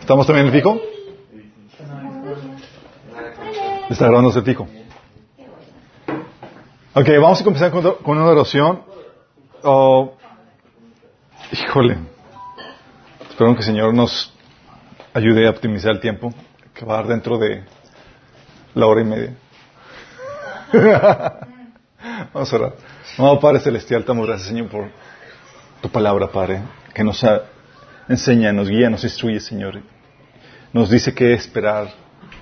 ¿Estamos también en el pico? Está grabando el pico. Ok, vamos a comenzar con, con una oración. Oh, híjole. Espero que el Señor nos ayude a optimizar el tiempo que va a dar dentro de la hora y media. Vamos a orar. No, Padre Celestial, te damos gracias, Señor, por tu palabra, Padre, que nos enseña, nos guía, nos instruye, Señor. Nos dice qué esperar,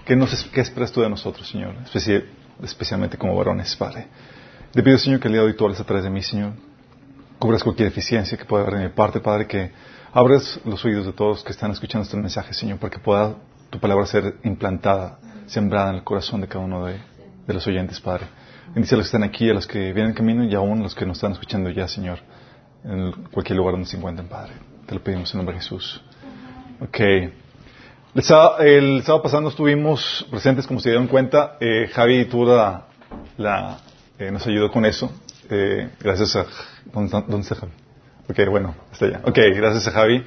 qué, nos, qué esperas tú de nosotros, Señor, especialmente como varones, Padre. Te pido, Señor, que el día de hoy tú hables a través de mí, Señor. Cubras cualquier deficiencia que pueda haber de mi parte, Padre, que abres los oídos de todos que están escuchando este mensaje, Señor, para que pueda tu palabra ser implantada, sembrada en el corazón de cada uno de, de los oyentes, Padre. Bendice a los que están aquí, a los que vienen en camino y aún a los que nos están escuchando ya, Señor, en cualquier lugar donde se encuentren, Padre. Te lo pedimos en nombre de Jesús. Ok. El sábado, el sábado pasado estuvimos presentes, como se dieron cuenta. Eh, Javi tuvo la, la eh, nos ayudó con eso. Eh, gracias a... ¿dónde, ¿Dónde está Javi? Ok, bueno, está allá. Ok, gracias a Javi.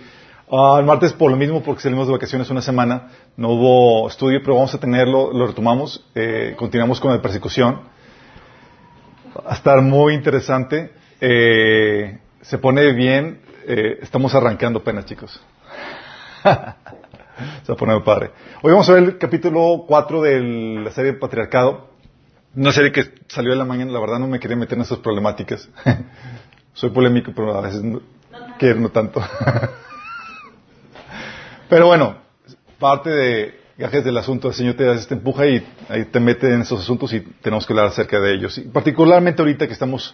Uh, el martes por lo mismo, porque salimos de vacaciones una semana, no hubo estudio, pero vamos a tenerlo, lo retomamos, eh, continuamos con la persecución. Va a estar muy interesante. Eh, se pone bien, eh, estamos arrancando apenas, chicos. se va a poner padre. Hoy vamos a ver el capítulo 4 de la serie Patriarcado. Una serie que salió en la mañana, la verdad no me quería meter en esas problemáticas. Soy polémico, pero a veces no, quiero no tanto. pero bueno, parte de gajes del asunto, el Señor te, te empuja y ahí te mete en esos asuntos y tenemos que hablar acerca de ellos. Y particularmente ahorita que estamos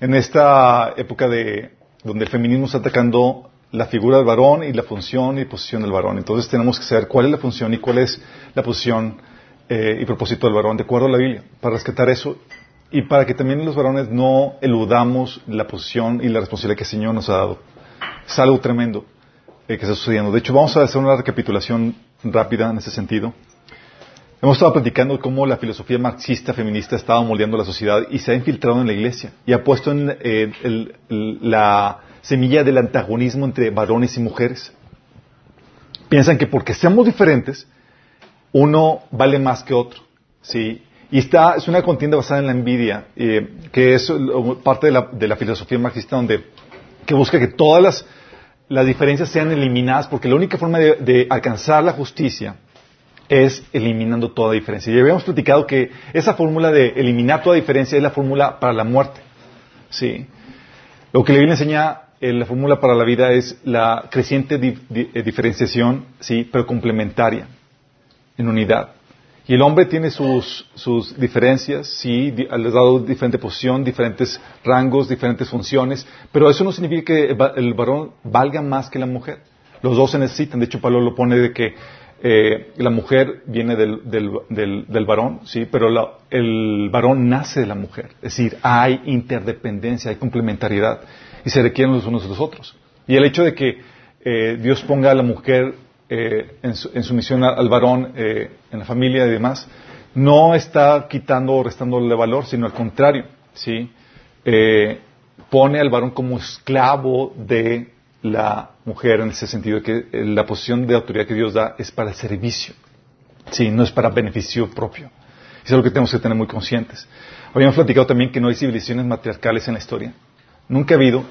en esta época de donde el feminismo está atacando la figura del varón y la función y posición del varón. Entonces tenemos que saber cuál es la función y cuál es la posición eh, y propósito del varón de acuerdo a la Biblia, para rescatar eso y para que también los varones no eludamos la posición y la responsabilidad que el Señor nos ha dado. Es algo tremendo eh, que está sucediendo. De hecho, vamos a hacer una recapitulación rápida en ese sentido. Hemos estado platicando cómo la filosofía marxista feminista ha estado moldeando la sociedad y se ha infiltrado en la iglesia y ha puesto en eh, el, la semilla del antagonismo entre varones y mujeres. Piensan que porque seamos diferentes, uno vale más que otro. ¿sí? Y está, es una contienda basada en la envidia, eh, que es parte de la, de la, filosofía marxista donde, que busca que todas las, las diferencias sean eliminadas, porque la única forma de, de, alcanzar la justicia es eliminando toda diferencia. Y habíamos platicado que esa fórmula de eliminar toda diferencia es la fórmula para la muerte. ¿sí? Lo que la Biblia enseña, eh, la fórmula para la vida es la creciente eh, diferenciación, ¿sí? pero complementaria, en unidad. Y el hombre tiene sus, sus diferencias, sí, les ha dado diferente posición, diferentes rangos, diferentes funciones, pero eso no significa que el varón valga más que la mujer. Los dos se necesitan. De hecho, Pablo lo pone de que eh, la mujer viene del, del, del, del varón, sí, pero la, el varón nace de la mujer. Es decir, hay interdependencia, hay complementariedad y se requieren los unos de los otros. Y el hecho de que eh, Dios ponga a la mujer eh, en, su, en, sumisión al varón eh, en la familia y demás, no está quitando o restándole valor, sino al contrario, ¿sí? Pone al varón como esclavo de la mujer en ese sentido que la posición de autoridad que Dios da es para el servicio, sí, no es para beneficio propio. Eso es lo que tenemos que tener muy conscientes. Habíamos platicado también que no hay civilizaciones matriarcales en la historia. Nunca ha habido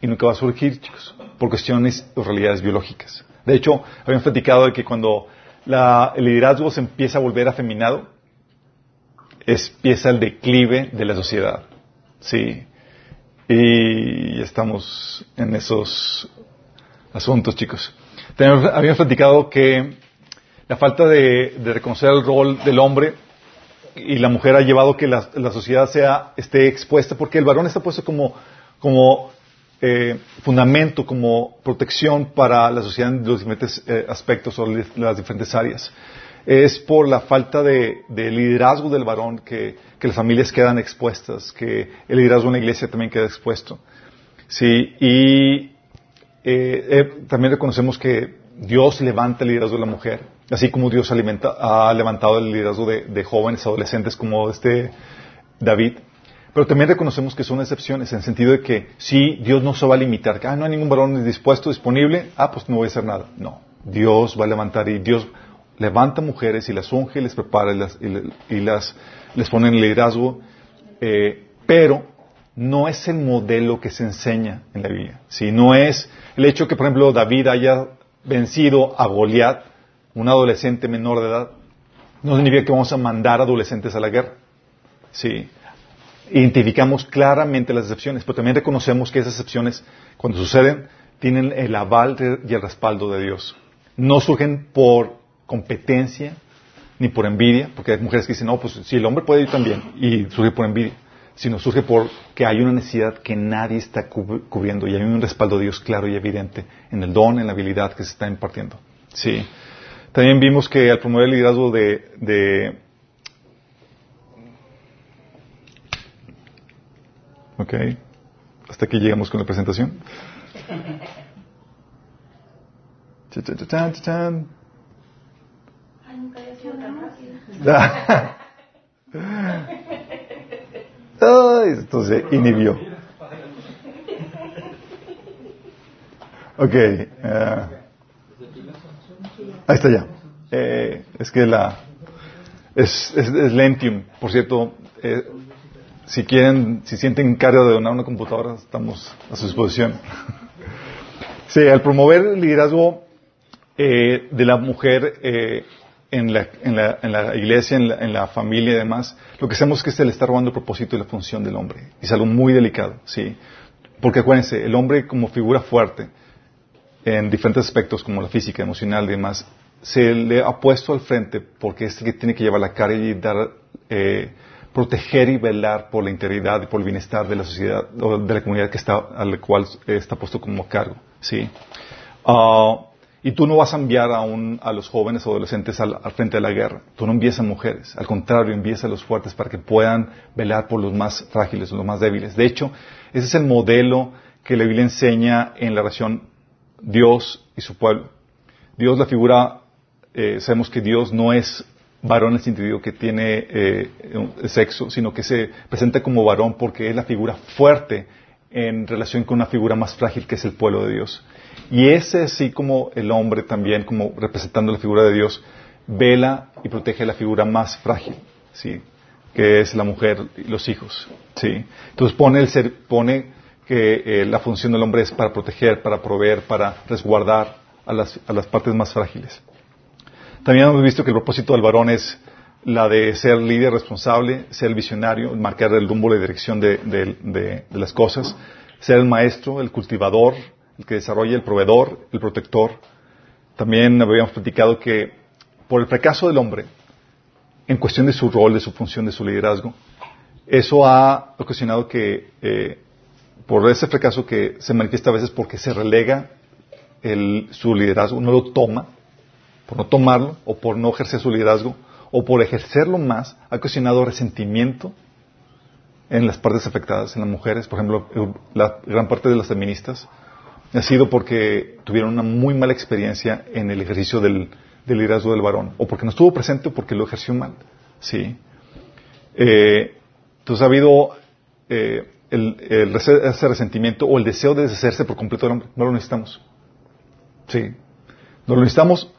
y nunca va a surgir, chicos, por cuestiones o realidades biológicas. De hecho, habíamos platicado de que cuando la, el liderazgo se empieza a volver afeminado, empieza el declive de la sociedad. Sí. Y estamos en esos asuntos, chicos. También habíamos platicado que la falta de, reconocer el rol del hombre y la mujer ha llevado que la, la sociedad sea, esté expuesta, porque el varón está puesto como, como eh, fundamento, como protección para la sociedad en los diferentes eh, aspectos o las diferentes áreas. Es por la falta de, de liderazgo del varón que, las familias quedan expuestas, que el liderazgo en la iglesia también queda expuesto. Sí, y eh, también reconocemos que Dios levanta el liderazgo de la mujer, así como Dios ha levantado el liderazgo de, jóvenes, adolescentes como este David Pero también reconocemos que son excepciones, en el sentido de que si Dios no se va a limitar, que ah, no hay ningún varón dispuesto, disponible, ah, pues no voy a hacer nada. No, Dios va a levantar y Dios levanta mujeres y las unge y les prepara y las, les pone en liderazgo, eh, pero no es el modelo que se enseña en la Biblia. Si no es el hecho que, por ejemplo, David haya vencido a Goliat, un adolescente menor de edad, no significa que vamos a mandar adolescentes a la guerra. Sí. Identificamos claramente las excepciones, pero también reconocemos que esas excepciones, cuando suceden, tienen el aval y el respaldo de Dios. No surgen por competencia ni por envidia, porque hay mujeres que dicen, no, pues si el hombre puede ir también, y surge por envidia, sino surge porque hay una necesidad que nadie está cubriendo y hay un respaldo de Dios claro y evidente en el don, en la habilidad que se está impartiendo. Sí. También vimos que al promover el liderazgo de, de Ok. Hasta aquí llegamos con la presentación. Esto se inhibió. Ok. Uh, ahí está ya. Eh, es que la. Es, es, es, Lentium. Por cierto, eh, si quieren, si sienten carga de donar una computadora, estamos a su disposición. sí, al promover el liderazgo eh, de la mujer eh, en, la, en, la, en, la, iglesia, en la, en la, familia y demás, lo que hacemos es que se le está robando el propósito y la función del hombre. Y es algo muy delicado, ¿sí? Porque acuérdense, el hombre como figura fuerte, en diferentes aspectos como la física, emocional y demás, se le ha puesto al frente porque es el que tiene que llevar la cara y dar, eh, proteger y velar por la integridad y por el bienestar de la sociedad o de la comunidad que está, a la cual está puesto como cargo, ¿sí? Uh, y tú no vas a enviar a, un, a los jóvenes o adolescentes al, frente de la guerra. Tú no envías a mujeres. Al contrario, envías a los fuertes para que puedan velar por los más frágiles, los más débiles. De hecho, ese es el modelo que la Biblia enseña en la relación Dios y su pueblo. Dios, la figura, eh, sabemos que Dios no es varón en el sentido que tiene eh, sexo, sino que se presenta como varón porque es la figura fuerte en relación con una figura más frágil que es el pueblo de Dios. Y ese, así como el hombre también, como representando la figura de Dios, vela y protege la figura más frágil, ¿sí? que es la mujer y los hijos. ¿sí? Entonces pone, el ser, pone que eh, la función del hombre es para proteger, para proveer, para resguardar a las, a las partes más frágiles. También hemos visto que el propósito del varón es la de ser líder responsable, ser visionario, marcar el rumbo, la dirección de, de las cosas, ser el maestro, el cultivador, el que desarrolla el proveedor, el protector. También habíamos platicado que por el fracaso del hombre, en cuestión de su rol, de su función, de su liderazgo, eso ha ocasionado que, eh, por ese fracaso que se manifiesta a veces porque se relega el, su liderazgo, no lo toma, por no tomarlo, o por no ejercer su liderazgo, o por ejercerlo más, ha ocasionado resentimiento en las partes afectadas, en las mujeres, por ejemplo, la gran parte de las feministas ha sido porque tuvieron una muy mala experiencia en el ejercicio del, liderazgo del varón, o porque no estuvo presente o porque lo ejerció mal. ¿sí? Eh, entonces ha habido eh, el, ese resentimiento o el deseo de deshacerse por completo del hombre. No lo necesitamos. Sí. No lo necesitamos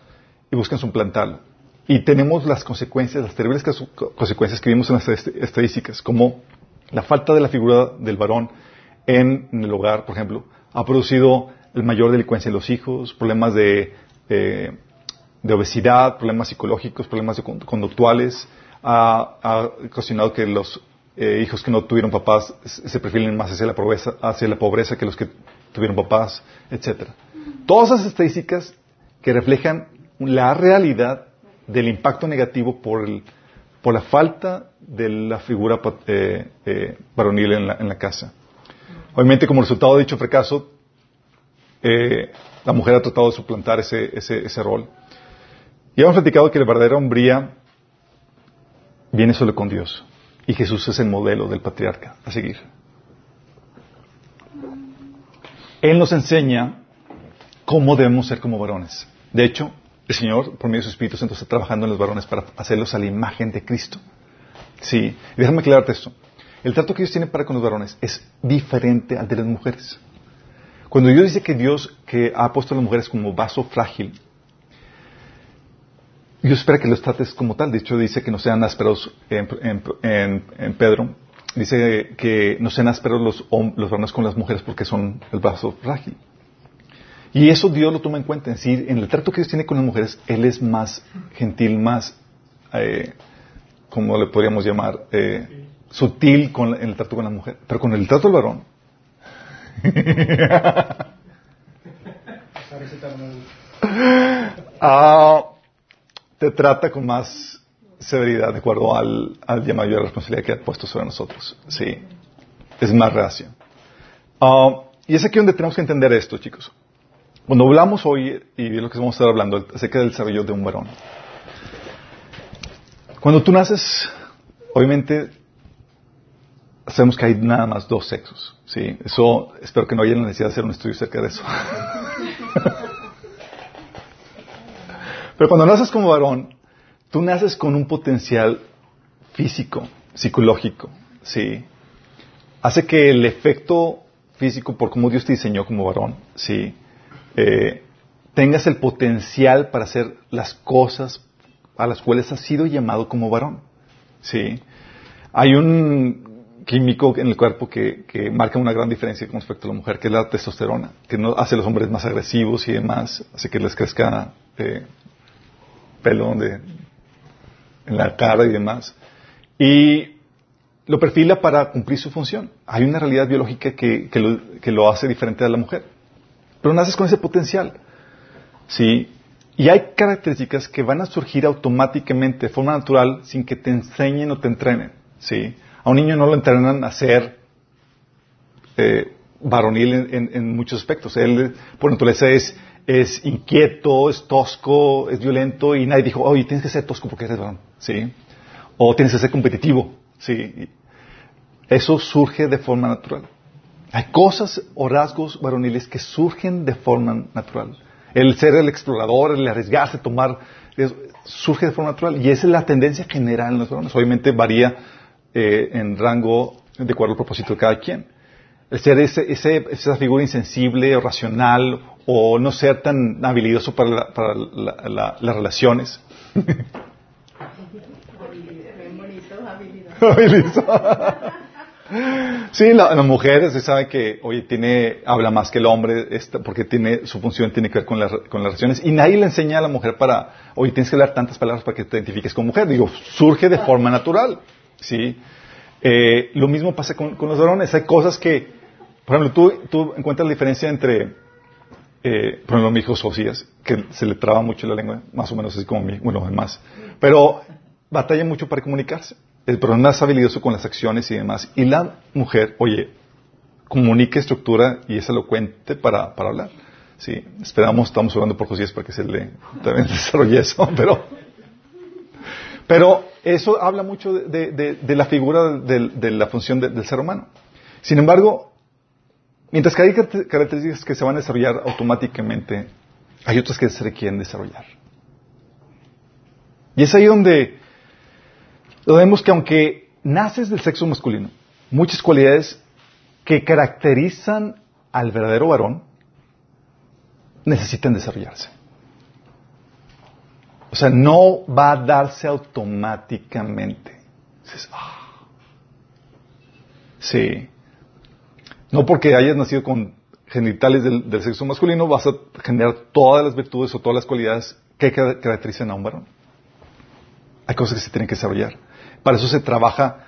y buscan suplantarlo. Y tenemos las consecuencias, las terribles consecuencias que vimos en las estadísticas, como la falta de la figura del varón en el hogar, por ejemplo, ha producido el mayor delincuencia en los hijos, problemas de, de obesidad, problemas psicológicos, problemas conductuales, ha, ha ocasionado que los eh, hijos que no tuvieron papás se prefieren más hacia la pobreza, hacia la pobreza que los que tuvieron papás, etcétera. Todas esas estadísticas que reflejan la realidad del impacto negativo por, el, por la falta de la figura eh, eh, varonil en la, en la casa. Obviamente, como resultado de dicho fracaso, eh, la mujer ha tratado de suplantar ese, ese, ese rol. Y hemos platicado que la verdadera hombría viene solo con Dios. Y Jesús es el modelo del patriarca a seguir. Él nos enseña cómo debemos ser como varones. De hecho, el Señor, por medio de su Espíritu Santo, está trabajando en los varones para hacerlos a la imagen de Cristo. Sí, déjame aclararte esto. El trato que Dios tiene para con los varones es diferente al de las mujeres. Cuando Dios dice que Dios que ha puesto a las mujeres como vaso frágil, Dios espera que los trates como tal. De hecho, dice que no sean ásperos en, Pedro. Dice que no sean ásperos los, los varones con las mujeres porque son el vaso frágil. Y eso Dios lo toma en cuenta. Es decir, en el trato que Dios tiene con las mujeres, Él es más gentil, más, eh, como le podríamos llamar, eh, sutil con, el trato con la mujer. Pero con el trato del varón. ah, te trata con más severidad de acuerdo al, llamado de responsabilidad que ha puesto sobre nosotros. Sí. Es más reacio. Ah, y es aquí donde tenemos que entender esto, chicos. Cuando hablamos hoy, y es lo que vamos a estar hablando, acerca del desarrollo de un varón. Cuando tú naces, obviamente, sabemos que hay nada más dos sexos. Sí, eso, espero que no haya la necesidad de hacer un estudio acerca de eso. Pero cuando naces como varón, tú naces con un potencial físico, psicológico, sí. Hace que el efecto físico, por cómo Dios te diseñó como varón, sí, eh, tengas el potencial para hacer las cosas a las cuales has sido llamado como varón. ¿sí? Hay un químico en el cuerpo que, marca una gran diferencia con respecto a la mujer, que es la testosterona, que no hace a los hombres más agresivos y demás, hace que les crezca eh, pelo en la cara y demás. Y lo perfila para cumplir su función. Hay una realidad biológica que lo hace diferente a la mujer. Pero naces con ese potencial. ¿Sí? Y hay características que van a surgir automáticamente, de forma natural, sin que te enseñen o te entrenen. ¿Sí? A un niño no lo entrenan a ser eh, varonil en, muchos aspectos. Él, por naturaleza, es, inquieto, es tosco, es violento, y nadie dijo, oye, tienes que ser tosco porque eres varón. ¿Sí? O tienes que ser competitivo. ¿Sí? Eso surge de forma natural. Hay cosas o rasgos varoniles que surgen de forma natural. El ser el explorador, el arriesgarse, tomar, surge de forma natural. Y esa es la tendencia general en los varones. Obviamente varía eh, en rango de acuerdo al propósito de cada quien. El ser ese, esa figura insensible o racional o no ser tan habilidoso para, las relaciones. Sí, la, la, mujer se sabe que, oye, tiene, habla más que el hombre, porque tiene, su función tiene que ver con, con las relaciones, y nadie le enseña a la mujer para, oye, tienes que hablar tantas palabras para que te identifiques como mujer. Digo, surge de forma natural, ¿sí? Eh, lo mismo pasa con, los varones. Hay cosas que, por ejemplo, tú, tú encuentras la diferencia entre, eh, por ejemplo, mi hijo Sofías, que se le traba mucho la lengua, más o menos así como mi, bueno, más, pero batalla mucho para comunicarse el es más habilidoso con las acciones y demás. Y la mujer, oye, comunique estructura y es elocuente para, para hablar. Sí, esperamos, estamos hablando por Josías para que se le también desarrolle eso, pero, pero eso habla mucho de, de, la figura de, la función del ser humano. Sin embargo, mientras que hay características que se van a desarrollar automáticamente, hay otras que se requieren desarrollar. Y es ahí donde vemos que aunque naces del sexo masculino, muchas cualidades que caracterizan al verdadero varón necesitan desarrollarse. O sea, no va a darse automáticamente. Ah". Sí. No porque hayas nacido con genitales del, del, sexo masculino vas a generar todas las virtudes o todas las cualidades que caracterizan a un varón. Hay cosas que se tienen que desarrollar. Para eso se trabaja,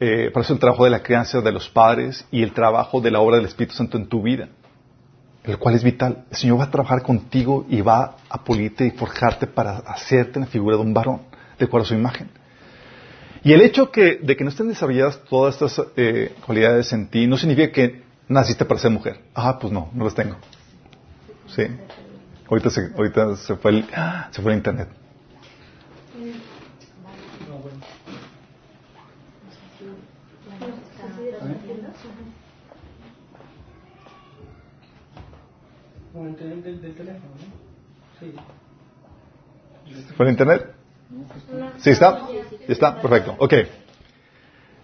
eh, para eso el trabajo de la crianza de los padres y el trabajo de la obra del Espíritu Santo en tu vida, el cual es vital. El Señor va a trabajar contigo y va a pulirte y forjarte para hacerte la figura de un varón, de acuerdo a su imagen. Y el hecho de que no estén desarrolladas todas estas eh, cualidades en ti no significa que naciste para ser mujer. Ah, pues no, no las tengo. Sí. Ahorita se, ahorita se fue el, se fue el internet. Del, teléfono, Sí. ¿Por internet? ¿Sí está? ¿Está? Perfecto. Ok.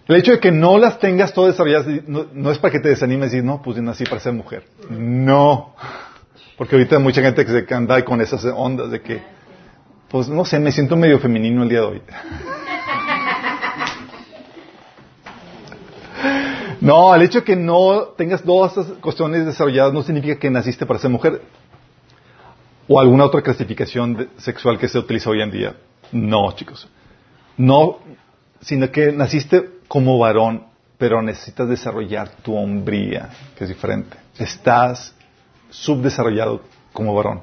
El hecho de que no las tengas todas desarrolladas no, es para que te desanimes y no, pues yo nací para ser mujer. No. Porque ahorita hay mucha gente que se anda con esas ondas de que, pues no sé, me siento medio femenino el día de hoy. No, el hecho de que no tengas todas estas cuestiones desarrolladas no significa que naciste para ser mujer o alguna otra clasificación sexual que se utiliza hoy en día. No, chicos. No, sino que naciste como varón, pero necesitas desarrollar tu hombría, que es diferente. Estás subdesarrollado como varón.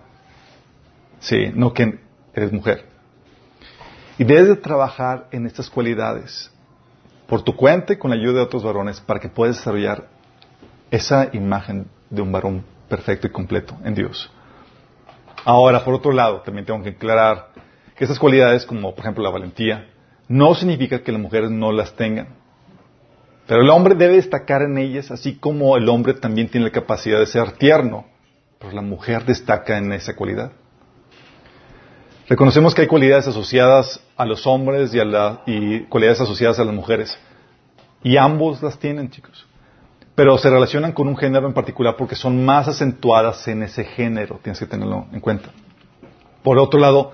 Sí, no que eres mujer. Y debes de trabajar en estas cualidades por tu cuenta y con la ayuda de otros varones para que puedas desarrollar esa imagen de un varón perfecto y completo en Dios. Ahora, por otro lado, también tengo que aclarar que esas cualidades, como por ejemplo la valentía, no significa que las mujeres no las tengan. Pero el hombre debe destacar en ellas, así como el hombre también tiene la capacidad de ser tierno. Pero la mujer destaca en esa cualidad. Reconocemos que hay cualidades asociadas a los hombres y, y cualidades asociadas a las mujeres. Y ambos las tienen, chicos. Pero se relacionan con un género en particular porque son más acentuadas en ese género. Tienes que tenerlo en cuenta. Por otro lado,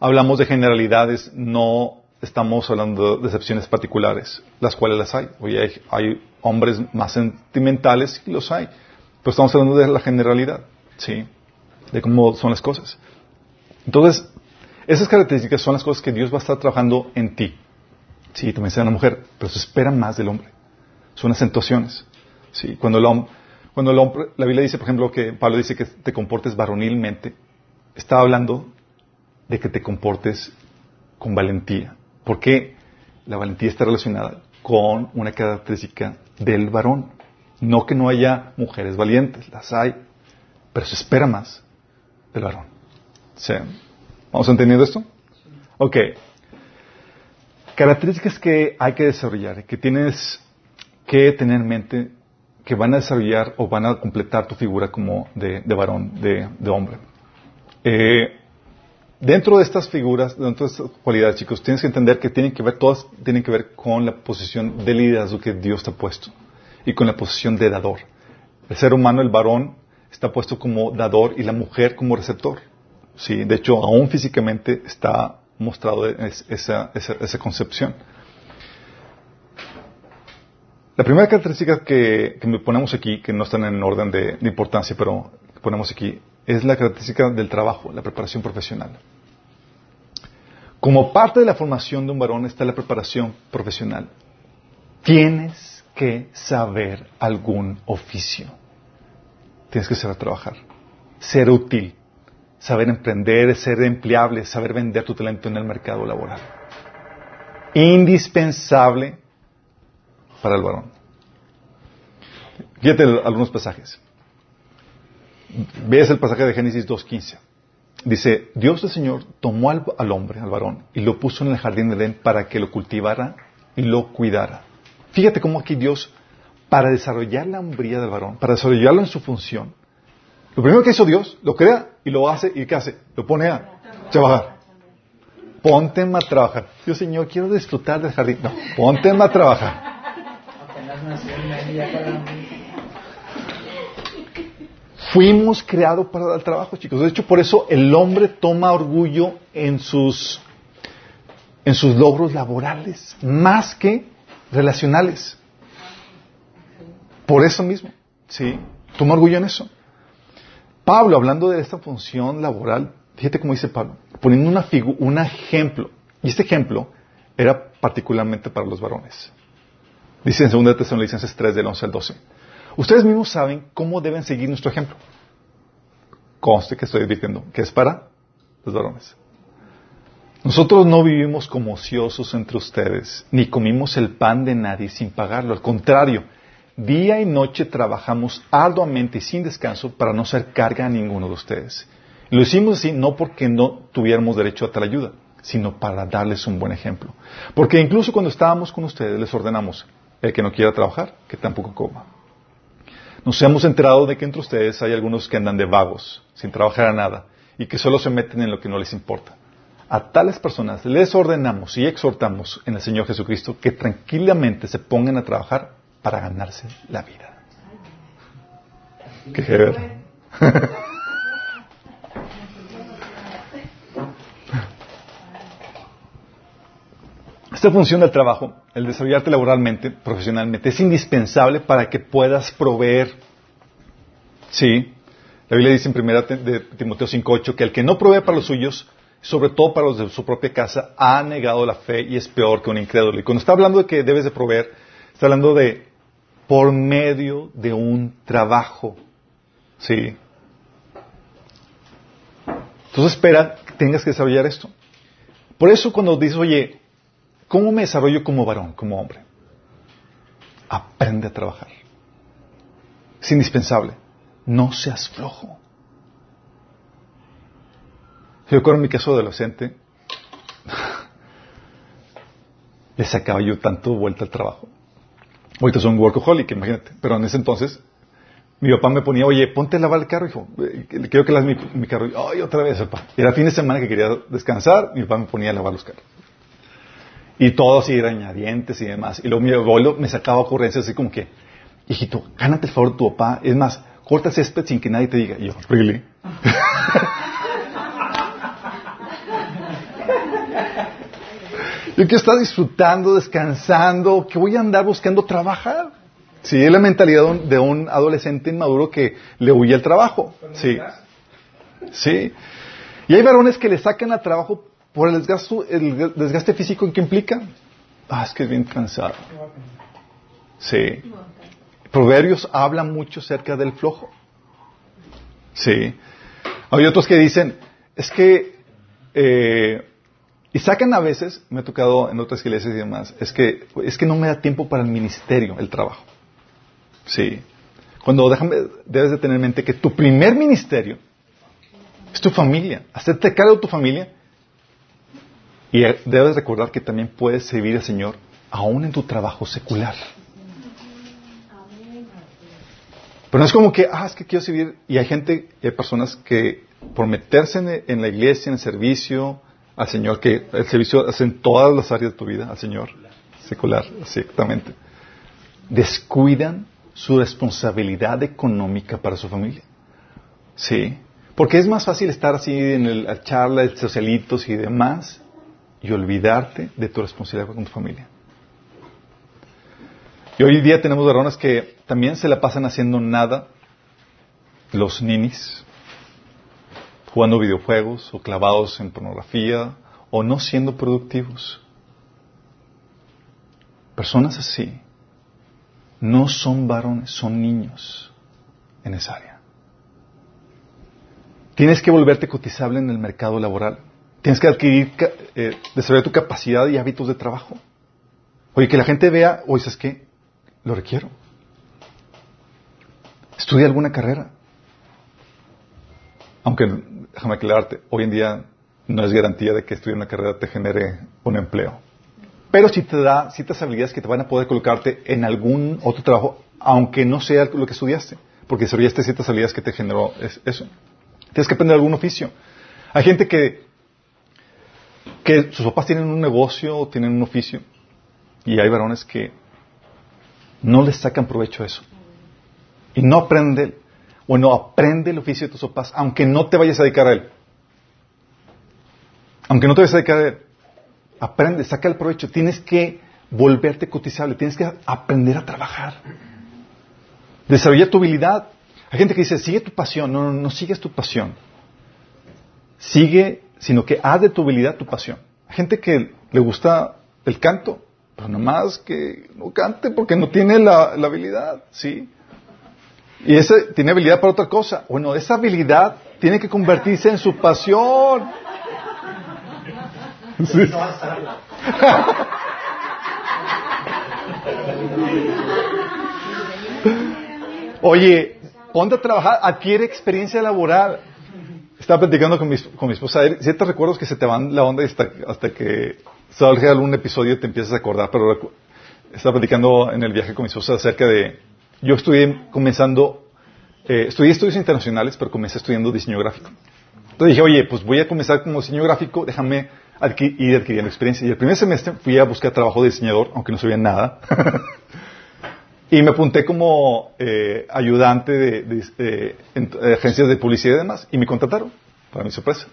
hablamos de generalidades, no estamos hablando de excepciones particulares, las cuales las hay. Hoy hay, hombres más sentimentales y los hay. Pero estamos hablando de la generalidad, ¿sí? De cómo son las cosas. Entonces, esas características son las cosas que Dios va a estar trabajando en ti. Sí, también sea una mujer, pero se espera más del hombre. Son acentuaciones. Sí, cuando el hombre, cuando el hombre, la Biblia dice, por ejemplo, que Pablo dice que te comportes varonilmente, está hablando de que te comportes con valentía. Porque la valentía está relacionada con una característica del varón. No que no haya mujeres valientes, las hay, pero se espera más del varón. ¿Vamos entendiendo esto? Ok. Características que hay que desarrollar, que tienes que tener en mente que van a desarrollar o van a completar tu figura como de, varón, de, de hombre. Eh, Dentro de estas figuras, dentro de estas cualidades, chicos, tienes que entender que tienen que ver, todas tienen que ver con la posición de liderazgo que Dios te ha puesto y con la posición de dador. El ser humano, el varón, está puesto como dador y la mujer como receptor. Sí, de hecho, aún físicamente está mostrado esa, concepción. La primera característica que, que ponemos aquí, que no están en orden de, de importancia, pero ponemos aquí, es la característica del trabajo, la preparación profesional. Como parte de la formación de un varón está la preparación profesional. Tienes que saber algún oficio. Tienes que saber trabajar, ser útil, saber emprender, ser empleable, saber vender tu talento en el mercado laboral. Indispensable para el varón. Fíjate algunos pasajes. Ves el pasaje de Génesis 2.15. Dice, Dios el Señor tomó al, hombre, al varón, y lo puso en el jardín de Edén para que lo cultivara y lo cuidara. Fíjate cómo aquí Dios, para desarrollar la hombría del varón, para desarrollarlo en su función, lo primero que hizo Dios, lo crea y lo hace, ¿y qué hace? Lo pone a trabajar. Ponte a trabajar. Dios Señor, quiero disfrutar del jardín. No, ponte a trabajar. Fuimos creados para el trabajo, chicos. De hecho, por eso el hombre toma orgullo en sus, en sus logros laborales, más que relacionales. Por eso mismo, ¿sí? Toma orgullo en eso. Pablo, hablando de esta función laboral, fíjate cómo dice Pablo, poniendo una un ejemplo. Y este ejemplo era particularmente para los varones. Dice en 2 Tesalonicenses 3, del 11 al 12. Ustedes mismos saben cómo deben seguir nuestro ejemplo. Conste que estoy diciendo que es para los varones. Nosotros no vivimos como ociosos entre ustedes, ni comimos el pan de nadie sin pagarlo. Al contrario, día y noche trabajamos arduamente y sin descanso para no ser carga a ninguno de ustedes. lo hicimos así no porque no tuviéramos derecho a tal ayuda, sino para darles un buen ejemplo. Porque incluso cuando estábamos con ustedes les ordenamos, el que no quiera trabajar, que tampoco coma. Nos hemos enterado de que entre ustedes hay algunos que andan de vagos, sin trabajar a nada, y que solo se meten en lo que no les importa. a tales personas les ordenamos y exhortamos en el Señor Jesucristo que tranquilamente se pongan a trabajar para ganarse la vida. Qué Esta función del trabajo, el desarrollarte laboralmente, profesionalmente, es indispensable para que puedas proveer. Sí, la Biblia dice en 1 de Timoteo 5.8 que el que no provee para los suyos, sobre todo para los de su propia casa, ha negado la fe y es peor que un incrédulo. Y cuando está hablando de que debes de proveer, está hablando de por medio de un trabajo. Sí. Entonces espera que tengas que desarrollar esto. Por eso cuando dices, oye, ¿cómo me desarrollo como varón, como hombre? Aprende a trabajar. Es indispensable. No seas flojo. Yo recuerdo mi caso de adolescente, le sacaba yo tanto vuelta al trabajo. Ahorita soy un workaholic, imagínate. Pero en ese entonces, mi papá me ponía, oye, ponte a lavar el carro, hijo. Quiero que laves mi, carro. Ay, otra vez, papá. Era fin de semana que quería descansar, mi papá me ponía a lavar los carros. Y todo así, añadientes y demás. Y luego mi abuelo me sacaba ocurrencias así como que, hijito, gánate el favor de tu papá. Es más, corta césped sin que nadie te diga. Y yo, really? yo que estás disfrutando, descansando, que voy a andar buscando trabajar. Sí, es la mentalidad de un adolescente inmaduro que le huye al trabajo. Sí. Sí. Y hay varones que le sacan al trabajo por el desgaste, el desgaste físico que implica. Ah, es que es bien cansado. Sí. Proverbios habla mucho acerca del flojo. Sí. Hay otros que dicen, es que, eh, y sacan a veces, me ha tocado en otras iglesias y demás, es que, es que no me da tiempo para el ministerio, el trabajo. Sí. Cuando déjame, debes de tener en mente que tu primer ministerio es tu familia. Hacerte cargo de tu familia. Y debes recordar que también puedes servir al Señor aún en tu trabajo secular. Pero no es como que, ah, es que quiero servir. Y hay gente, hay personas que por meterse en, la iglesia, en el servicio al Señor, que el servicio hace en todas las áreas de tu vida al Señor, secular, exactamente, descuidan su responsabilidad económica para su familia. Sí. Porque es más fácil estar así en la charla de socialitos y demás y olvidarte de tu responsabilidad con tu familia. Y hoy día tenemos varones que también se la pasan haciendo nada, los ninis, jugando videojuegos o clavados en pornografía o no siendo productivos. Personas así no son varones, son niños en esa área. Tienes que volverte cotizable en el mercado laboral. Tienes que adquirir, eh, desarrollar tu capacidad y hábitos de trabajo. Oye, que la gente vea, oye, ¿sabes qué? Lo requiero. Estudia alguna carrera. Aunque, déjame aclararte, hoy en día no es garantía de que estudiar una carrera te genere un empleo. Pero sí te da ciertas habilidades que te van a poder colocarte en algún otro trabajo, aunque no sea lo que estudiaste, porque desarrollaste ciertas habilidades que te generó eso. Tienes que aprender algún oficio. Hay gente que, que sus papás tienen un negocio o tienen un oficio, y hay varones que no les sacan provecho a eso. Y no aprende, o no aprende el oficio de tus papás, aunque no te vayas a dedicar a él. Aunque no te vayas a dedicar a él Aprende, saca el provecho. Tienes que volverte cotizable, tienes que aprender a trabajar. Desarrolla tu habilidad. Hay gente que dice, sigue tu pasión. No, no, no sigues tu pasión. Sigue, sino que haz de tu habilidad tu pasión. Hay gente que le gusta el canto, pero nomás que no cante porque no tiene la habilidad, ¿sí? Y ese tiene habilidad para otra cosa. Bueno, esa habilidad tiene que convertirse en su pasión. Oye, ponte a trabajar, adquiere experiencia laboral. Estaba platicando con mi, con mi esposa, ciertos recuerdos que se te van la onda hasta, hasta que salga algún episodio y te empiezas a acordar, pero estaba platicando en el viaje con mi esposa acerca de, yo estudié comenzando, eh, estudié estudios internacionales, pero comencé estudiando diseño gráfico. Entonces dije, oye, pues voy a comenzar como diseño gráfico, déjame ir adquiriendo experiencia. Y el primer semestre fui a buscar trabajo de diseñador, aunque no sabía nada. y me apunté como eh, ayudante de, agencias de publicidad y demás. Y me contrataron, para mi sorpresa.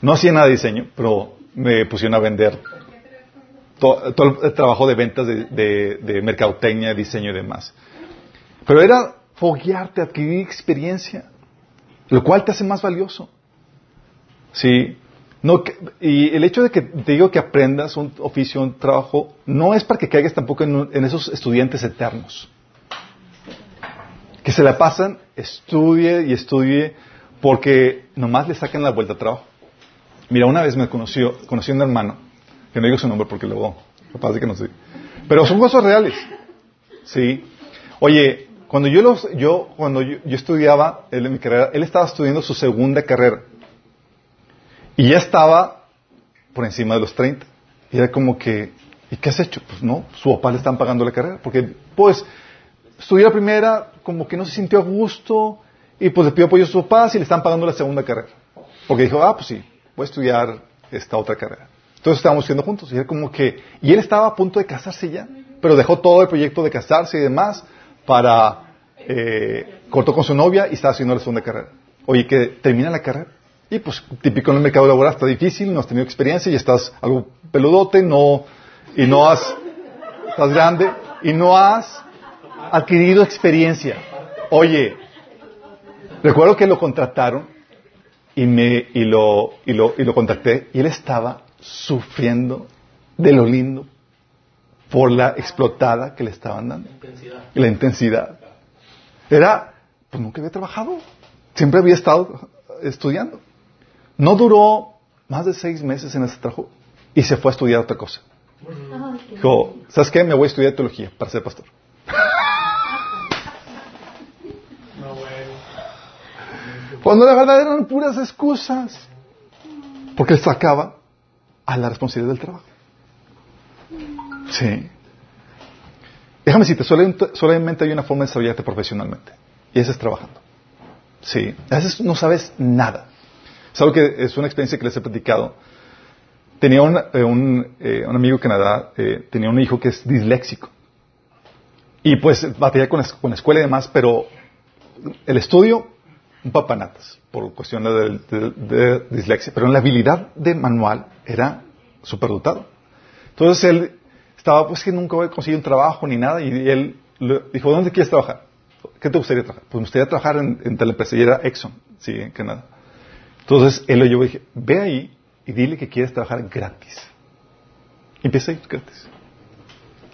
No hacía nada de diseño, pero me pusieron a vender todo, el trabajo de ventas de mercadotecnia, diseño y demás. Pero era foguearte, adquirir experiencia, lo cual te hace más valioso. Sí. No, y el hecho de que te digo que aprendas un oficio, un trabajo, no es para que caigas tampoco en, esos estudiantes eternos. Que se la pasan, estudie y estudie, porque nomás le sacan la vuelta al trabajo. Mira, una vez me conoció, conocí a un hermano, que no digo su nombre porque luego, capaz de que no sé. Pero son cosas reales. Sí. Oye, cuando yo, los, yo, cuando yo, estudiaba él en mi carrera, él estaba estudiando su segunda carrera. Y ya estaba por encima de los 30. Y era como que, ¿y qué has hecho? Pues no, su papá le están pagando la carrera. Porque, pues, estudió la primera, como que no se sintió a gusto, y pues le pidió apoyo a sus papás y le están pagando la segunda carrera. Porque dijo, ah, pues sí, voy a estudiar esta otra carrera. Entonces estábamos estudiando juntos. Y era como que, y él estaba a punto de casarse ya, pero dejó todo el proyecto de casarse y demás para, eh, cortó con su novia y estaba haciendo la segunda carrera. Oye, que termina la carrera. Y pues, típico en el mercado laboral, está difícil, no has tenido experiencia y estás algo peludote, no, y no has, estás grande, y no has adquirido experiencia. Oye, recuerdo que lo contrataron y me, y lo, y lo, y lo contacté y él estaba sufriendo de lo lindo por la explotada que le estaban dando. La intensidad. Era, pues nunca había trabajado. Siempre había estado estudiando. No duró más de seis meses en ese trabajo y se fue a estudiar otra cosa. Dijo, ¿sabes qué? Me voy a estudiar teología para ser pastor. Cuando la verdad eran puras excusas. Porque él sacaba a la responsabilidad del trabajo. Sí. Déjame decirte, solamente, hay una forma de desarrollarte profesionalmente. Y esa es trabajando. Sí. A veces no sabes nada. Es algo que es una experiencia que les he platicado. Tenía un, eh, eh, un, amigo en Canadá, eh, tenía un hijo que es disléxico. Y pues batalla con, con la escuela y demás, pero el estudio, un papanatas, por cuestión de, de, dislexia. Pero en la habilidad de manual era superdotado. Entonces él estaba, pues que nunca voy a conseguir un trabajo ni nada, y él le dijo, ¿dónde quieres trabajar? ¿Qué te gustaría trabajar? Pues me gustaría trabajar en, en teleempresa, y era Exxon, sí, en Canadá. Entonces él lo llevó y dije, ve ahí y dile que quieres trabajar gratis. Y empieza a ir gratis.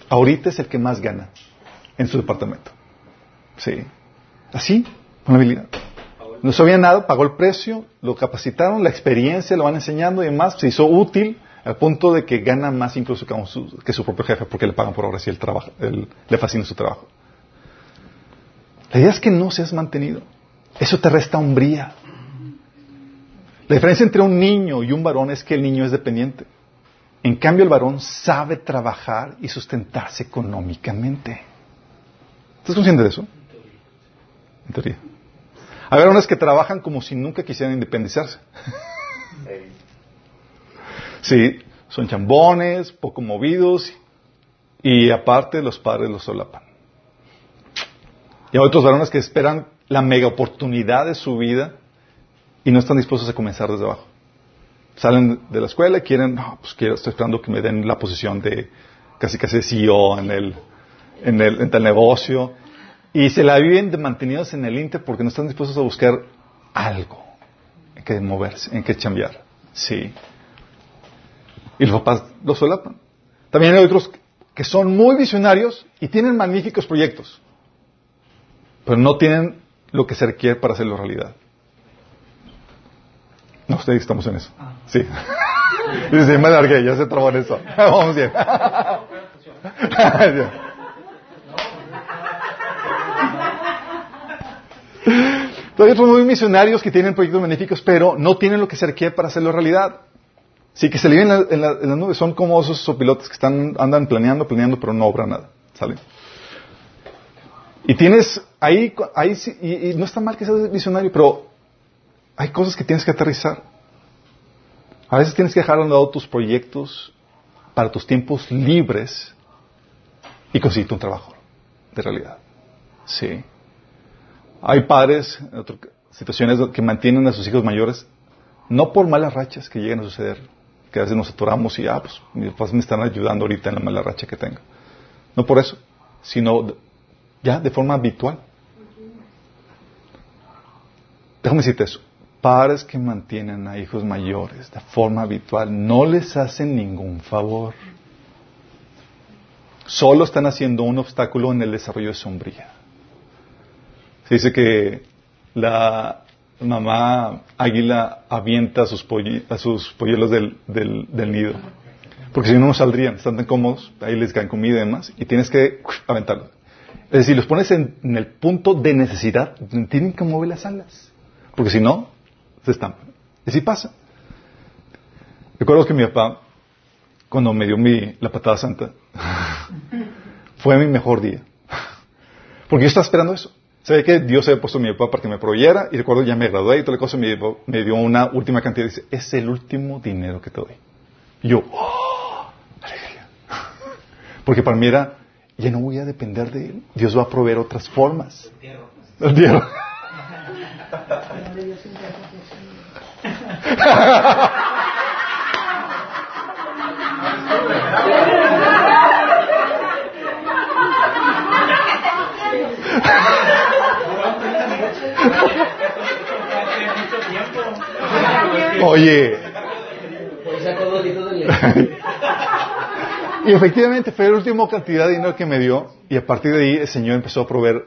Ahorita es el que más gana en su departamento. Sí. Así, con habilidad. No sabía nada, pagó el precio, lo capacitaron, la experiencia, lo van enseñando y demás, se hizo útil al punto de que gana más incluso que su, que su propio jefe porque le pagan por ahora si él, trabaja, le fascina su trabajo. La idea es que no seas mantenido. Eso te resta hombría. La diferencia entre un niño y un varón es que el niño es dependiente. En cambio, el varón sabe trabajar y sustentarse económicamente. ¿Estás consciente de eso? En teoría. Hay varones que trabajan como si nunca quisieran independizarse. Sí, son chambones, poco movidos y aparte los padres los solapan. Y hay otros varones que esperan la mega oportunidad de su vida y no están dispuestos a comenzar desde abajo. Salen de la escuela y quieren, no, pues quiero, estoy esperando que me den la posición de casi casi CEO en el, en el, en el negocio. Y se la viven de mantenidos en el Inter porque no están dispuestos a buscar algo en que moverse, en que cambiar. Sí. Y los papás los solapan. También hay otros que son muy visionarios y tienen magníficos proyectos, pero no tienen lo que se requiere para hacerlo realidad. No, ustedes estamos en eso. Sí. Dice, me largué, ya se trabó en eso. Vamos bien. Todavía son muy misionarios que tienen proyectos magníficos, pero no tienen lo que se requiere para hacerlo realidad. Sí, que se le en, en, la, las nubes. Son como esos pilotos que están, andan planeando, planeando, pero no obra nada. ¿Sale? Y tienes ahí, ahí y, no está mal que seas visionario, pero hay cosas que tienes que aterrizar. A veces tienes que dejar a un lado tus proyectos para tus tiempos libres y conseguirte un trabajo de realidad. Sí. Hay padres, en situaciones que mantienen a sus hijos mayores, no por malas rachas que llegan a suceder, que a veces nos atoramos y, ah, pues mis papás me están ayudando ahorita en la mala racha que tengo. No por eso, sino ya de forma habitual. Déjame decirte eso. Padres que mantienen a hijos mayores de forma habitual no les hacen ningún favor. Solo están haciendo un obstáculo en el desarrollo de sombría. Se dice que la mamá águila avienta a sus, a sus polluelos del, del, nido. Porque si no, no saldrían, están tan cómodos, ahí les caen comida y demás, y tienes que aventarlos. Es decir, los pones en, el punto de necesidad, tienen que mover las alas. Porque si no, se estampan. Y así pasa. Recuerdo que mi papá, cuando me dio mi, la patada santa, fue mi mejor día. Porque yo estaba esperando eso. Sabía que Dios había puesto a mi papá para que me proveyera y recuerdo ya me gradué y toda la cosa me, me dio una última cantidad y dice, es el último dinero que te doy. Y yo, ¡oh! Porque para mí era, ya no voy a depender de Él. Dios va a proveer otras formas. El entierro. Oye. y efectivamente fue la última cantidad de dinero que me dio y a partir de ahí el Señor empezó a proveer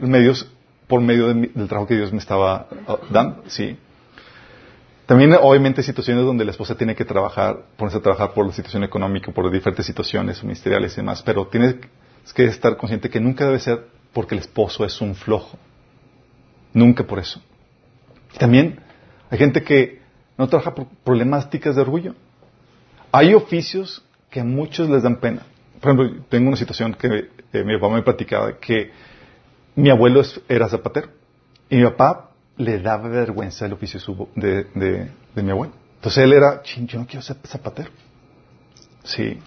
medios por medio del trabajo que Dios me estaba ah, dando, sí. También, obviamente, situaciones donde la esposa tiene que trabajar, ponerse a trabajar por la situación económica, por diferentes situaciones ministeriales y demás, pero tienes que estar consciente que nunca debe ser porque el esposo es un flojo. Nunca por eso. También hay gente que no trabaja por problemáticas de orgullo. Hay oficios que a muchos les dan pena. Por ejemplo, tengo una situación que eh, mi papá me platicaba que mi abuelo era zapatero y mi papá le daba vergüenza el oficio de, de, mi abuelo. Entonces él era, yo no quiero ser zapatero. Sí.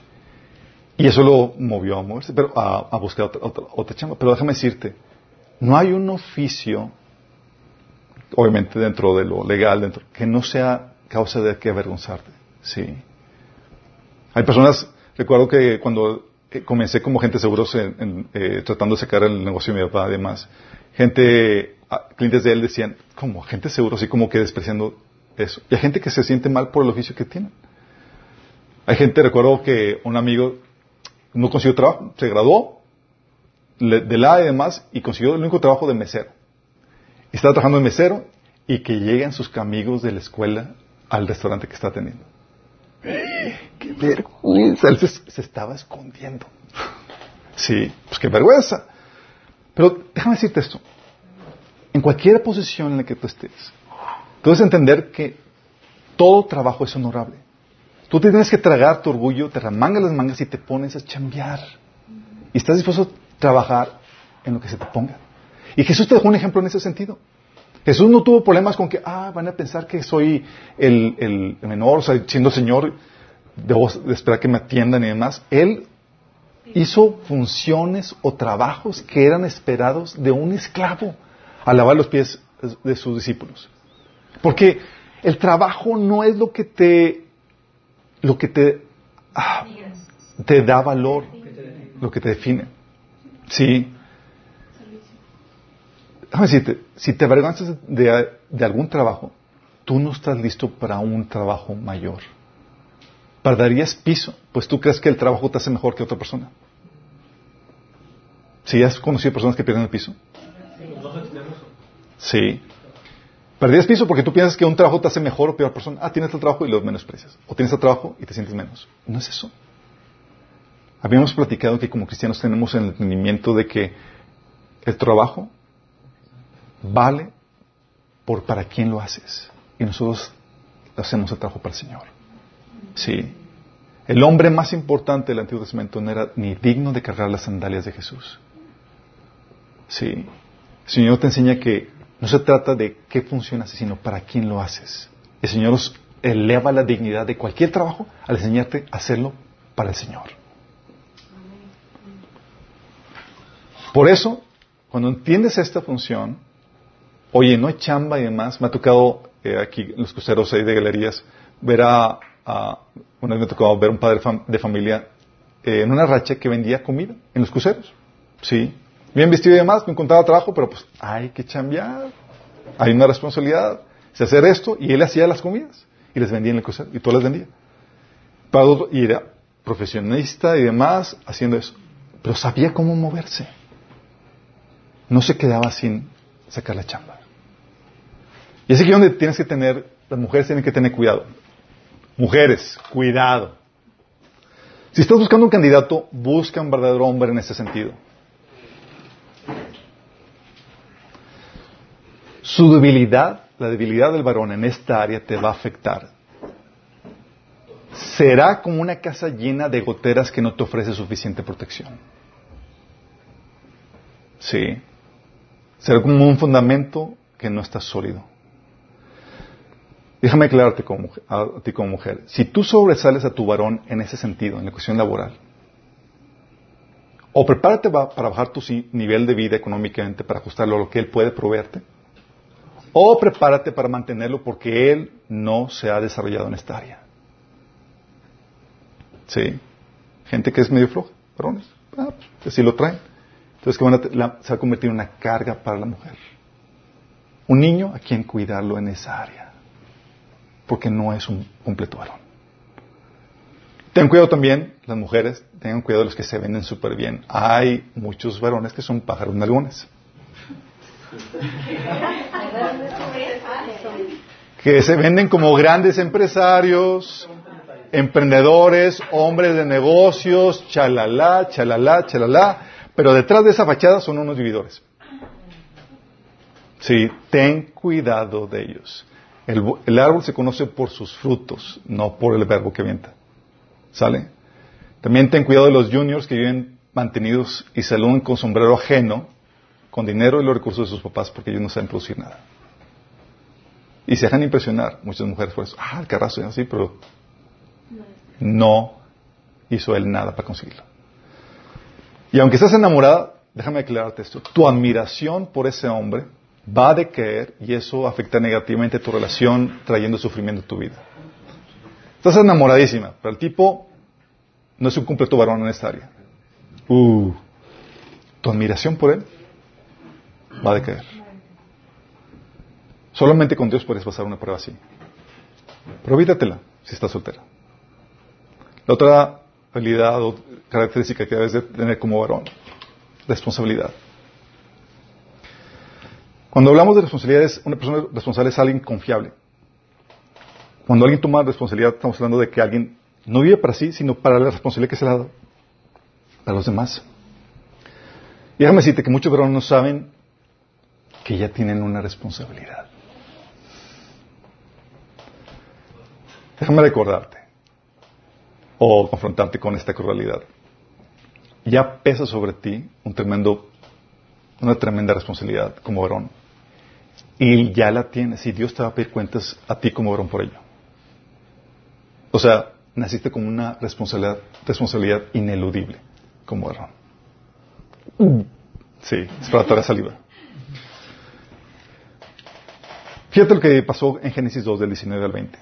Y eso lo movió a moverse, pero a, buscar otra, otra, chamba. Pero déjame decirte, no hay un oficio, obviamente dentro de lo legal, dentro, que no sea causa de que avergonzarte. Sí. Hay personas, recuerdo que cuando comencé como gente seguros en, eh, tratando de sacar el negocio de mi papá, además, gente, ah, clientes de él decían, como gente seguro, así como que despreciando eso. Y hay gente que se siente mal por el oficio que tienen. Hay gente, recuerdo que un amigo no consiguió trabajo, se graduó de la y demás y consiguió el único trabajo de mesero. Estaba trabajando de mesero y que llegan sus amigos de la escuela al restaurante que está atendiendo. ¡Qué vergüenza! Él se, estaba escondiendo. Sí, pues qué vergüenza. Pero déjame decirte esto. En cualquier posición en la que tú estés, tú debes entender que todo trabajo es honorable. Tú tienes que tragar tu orgullo, te remangas las mangas y te pones a chambear. Y estás dispuesto a trabajar en lo que se te ponga. Y Jesús te dejó un ejemplo en ese sentido. Jesús no tuvo problemas con que, ah, van a pensar que soy el, menor, o sea, siendo Señor, debo de esperar que me atiendan y demás. Él hizo funciones o trabajos que eran esperados de un esclavo a lavar los pies de sus discípulos. Porque el trabajo no es lo que te lo que te, ah, te da valor, lo que te define. Sí. Déjame decirte, si te avergüenzas de, de algún trabajo, tú no estás listo para un trabajo mayor. Perderías piso, pues tú crees que el trabajo te hace mejor que otra persona. ¿Sí has conocido personas que pierden el piso? Sí. Perdías piso porque tú piensas que un trabajo te hace mejor o peor persona. Ah, tienes el trabajo y lo menosprecias. O tienes el trabajo y te sientes menos. No es eso. Habíamos platicado que como cristianos tenemos el entendimiento de que el trabajo vale por para quién lo haces. Y nosotros hacemos el trabajo para el Señor. Sí. El hombre más importante del Antiguo Testamento no era ni digno de cargar las sandalias de Jesús. Sí. El Señor te enseña que No se trata de qué funciona así, sino para quién lo haces. El Señor os eleva la dignidad de cualquier trabajo al enseñarte a hacerlo para el Señor. Por eso, cuando entiendes esta función, oye, no hay chamba y demás, me ha tocado eh, aquí en los cruceros ahí de galerías ver a, una vez me tocado ver un padre de familia eh, en una racha que vendía comida en los cruceros. Sí, bien vestido y demás, no encontraba trabajo, pero pues hay que chambear, hay una responsabilidad, de hacer esto, y él hacía las comidas y les vendía en el crucero, y todo les vendía. y era profesionista y demás haciendo eso, pero sabía cómo moverse. No se quedaba sin sacar la chamba. Y es aquí donde tienes que tener, las mujeres tienen que tener cuidado. Mujeres, cuidado. Si estás buscando un candidato, busca un verdadero hombre en ese sentido. Su debilidad, la debilidad del varón en esta área te va a afectar. Será como una casa llena de goteras que no te ofrece suficiente protección. Sí. Será como un fundamento que no está sólido. Déjame aclararte como, a ti como mujer. Si tú sobresales a tu varón en ese sentido, en la cuestión laboral, o prepárate para bajar tu nivel de vida económicamente para ajustarlo a lo que él puede proveerte, o prepárate para mantenerlo porque él no se ha desarrollado en esta área. Sí. Gente que es medio floja, varones, ah, pues, así lo traen. Entonces, se va a convertir en una carga para la mujer. Un niño a quien cuidarlo en esa área. Porque no es un completo varón. Ten cuidado también, las mujeres, tengan cuidado de los que se venden súper bien. Hay muchos varones que son pájaros nalgones. que se venden como grandes empresarios, emprendedores, hombres de negocios, chalala, chalala, chalala, pero detrás de esa fachada son unos vividores. Sí, ten cuidado de ellos. El, árbol se conoce por sus frutos, no por el verbo que avienta. ¿Sale? También ten cuidado de los juniors que viven mantenidos y saludan con sombrero ajeno con dinero y los recursos de sus papás porque ellos no saben producir nada. Y se dejan impresionar muchas mujeres por eso. Ah, el carrazo es así, pero no hizo él nada para conseguirlo. Y aunque estás enamorada, déjame aclararte esto. Tu admiración por ese hombre va a decaer y eso afecta negativamente tu relación, trayendo sufrimiento a tu vida. Estás enamoradísima, pero el tipo no es un completo varón en esta área. Uh, tu admiración por él va a decaer. Solamente con Dios puedes pasar una prueba así. Pero si estás soltera. La otra habilidad o característica que debes de tener como varón, responsabilidad. Cuando hablamos de responsabilidades, una persona responsable es alguien confiable. Cuando alguien toma responsabilidad, estamos hablando de que alguien no vive para sí, sino para la responsabilidad que se le ha dado a los demás. Y déjame decirte que muchos varones no saben que ya tienen una responsabilidad. Déjame recordarte o confrontarte con esta crueldad. Ya pesa sobre ti un tremendo, una tremenda responsabilidad como varón. Y ya la tienes y Dios te va a pedir cuentas a ti como varón por ello. O sea, naciste como una responsabilidad, responsabilidad ineludible como varón. Sí, es para la saliva. Fíjate lo que pasó en Génesis 2 del 19 al 20.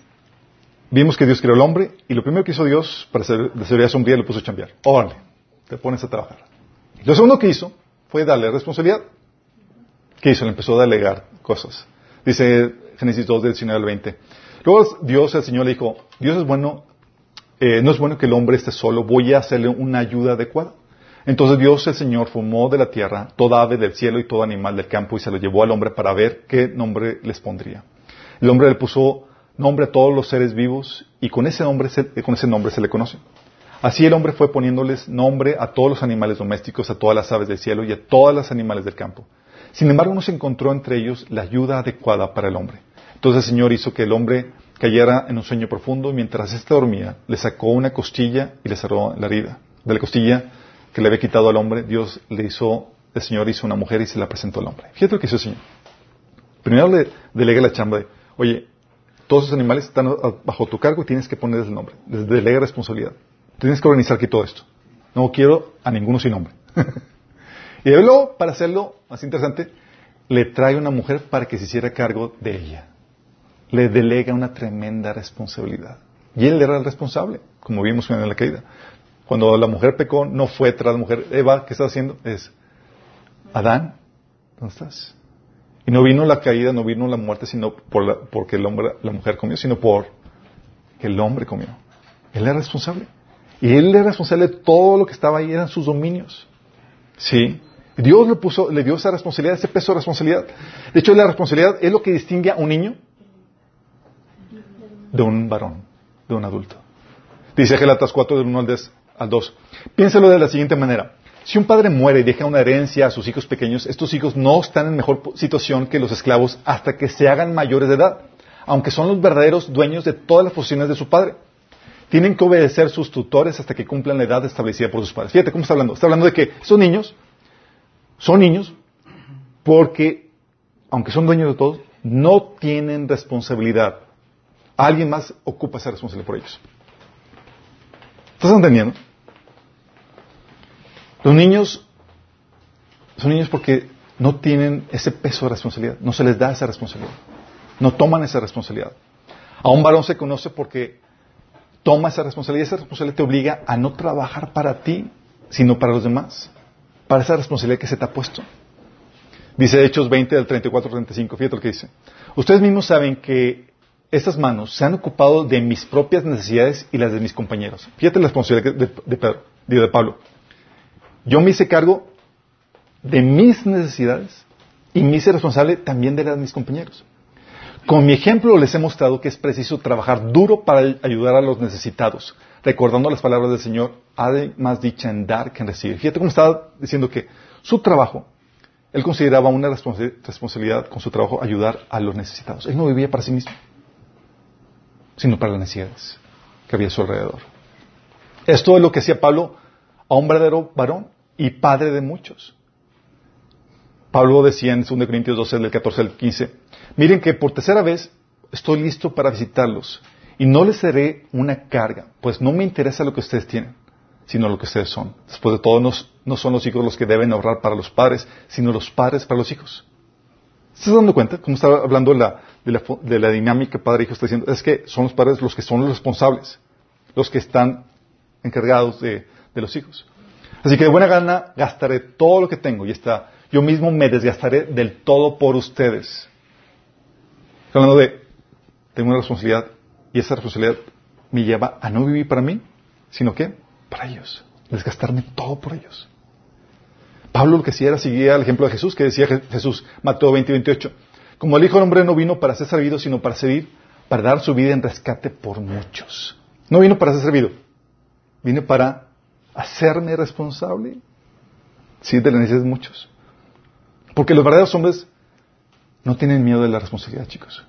Vimos que Dios creó al hombre y lo primero que hizo Dios para hacer de seguridad sombría le puso a chambear. Órale, te pones a trabajar. Lo segundo que hizo fue darle responsabilidad. ¿Qué hizo? Le empezó a delegar cosas. Dice Génesis 2 del 19 al 20. Luego Dios, el Señor, le dijo, Dios es bueno, eh, no es bueno que el hombre esté solo, voy a hacerle una ayuda adecuada. Entonces Dios el Señor formó de la tierra toda ave del cielo y todo animal del campo y se lo llevó al hombre para ver qué nombre les pondría. El hombre le puso nombre a todos los seres vivos y con ese nombre se, con ese nombre se le conoce. Así el hombre fue poniéndoles nombre a todos los animales domésticos, a todas las aves del cielo y a todos los animales del campo. Sin embargo, no se encontró entre ellos la ayuda adecuada para el hombre. Entonces el Señor hizo que el hombre cayera en un sueño profundo y mientras éste dormía, le sacó una costilla y le cerró la herida. De la costilla que le había quitado al hombre, Dios le hizo, el Señor hizo una mujer y se la presentó al hombre. Fíjate lo que hizo el Señor. Primero le delega la chamba oye, todos esos animales están bajo tu cargo y tienes que ponerles el nombre. Les delega responsabilidad. Tienes que organizar aquí todo esto. No quiero a ninguno sin nombre. y luego, para hacerlo más interesante, le trae una mujer para que se hiciera cargo de ella. Le delega una tremenda responsabilidad. Y él era el responsable, como vimos en la caída. Cuando la mujer pecó, no fue tras la mujer. Eva, ¿qué está haciendo? Es, Adán, ¿dónde estás? Y no vino la caída, no vino la muerte, sino por porque el hombre, la mujer comió, sino por que el hombre comió. Él era responsable. Y él era responsable de todo lo que estaba ahí, eran sus dominios. ¿Sí? Dios le puso, le dio esa responsabilidad, ese peso de responsabilidad. De hecho, la responsabilidad es lo que distingue a un niño de un varón, de un adulto. Dice Gelatas 4 del 1 al 2. Piénselo de la siguiente manera. Si un padre muere y deja una herencia a sus hijos pequeños, estos hijos no están en mejor situación que los esclavos hasta que se hagan mayores de edad, aunque son los verdaderos dueños de todas las posiciones de su padre. Tienen que obedecer sus tutores hasta que cumplan la edad establecida por sus padres. Fíjate cómo está hablando. Está hablando de que esos niños son niños porque, aunque son dueños de todo, no tienen responsabilidad. Alguien más ocupa esa responsabilidad por ellos. ¿Estás entendiendo? Los niños son niños porque no tienen ese peso de responsabilidad, no se les da esa responsabilidad, no toman esa responsabilidad. A un varón se conoce porque toma esa responsabilidad esa responsabilidad te obliga a no trabajar para ti, sino para los demás, para esa responsabilidad que se te ha puesto. Dice Hechos 20 del 34 al 35, fíjate lo que dice. Ustedes mismos saben que estas manos se han ocupado de mis propias necesidades y las de mis compañeros. Fíjate la responsabilidad de, de, de Pablo. Yo me hice cargo de mis necesidades y me hice responsable también de las de mis compañeros. Con mi ejemplo les he mostrado que es preciso trabajar duro para ayudar a los necesitados, recordando las palabras del Señor, ha de más dicha en dar que en recibir. Fíjate cómo estaba diciendo que su trabajo, él consideraba una responsabilidad con su trabajo ayudar a los necesitados. Él no vivía para sí mismo, sino para las necesidades que había a su alrededor. Esto es lo que hacía Pablo a un verdadero varón y padre de muchos. Pablo decía en 2 Corintios 12, del 14 al 15, miren que por tercera vez estoy listo para visitarlos y no les seré una carga, pues no me interesa lo que ustedes tienen, sino lo que ustedes son. Después de todo, no, son los hijos los que deben ahorrar para los padres, sino los padres para los hijos. ¿Estás dando cuenta? Como estaba hablando de la, dinámica padre-hijo, está diciendo, es que son los padres los que son los responsables, los que están encargados de los hijos. Así que de buena gana gastaré todo lo que tengo y está, yo mismo me desgastaré del todo por ustedes. Hablando de, tengo una responsabilidad y esa responsabilidad me lleva a no vivir para mí, sino que para ellos, desgastarme todo por ellos. Pablo lo que hacía era seguir el ejemplo de Jesús, que decía Jesús, Mateo 20 y 28, como el Hijo del Hombre no vino para ser servido, sino para servir, para dar su vida en rescate por muchos. No vino para ser servido, vino para hacerme responsable? Sí, de las necesidades de muchos. Porque los verdaderos hombres no tienen miedo de la responsabilidad, chicos.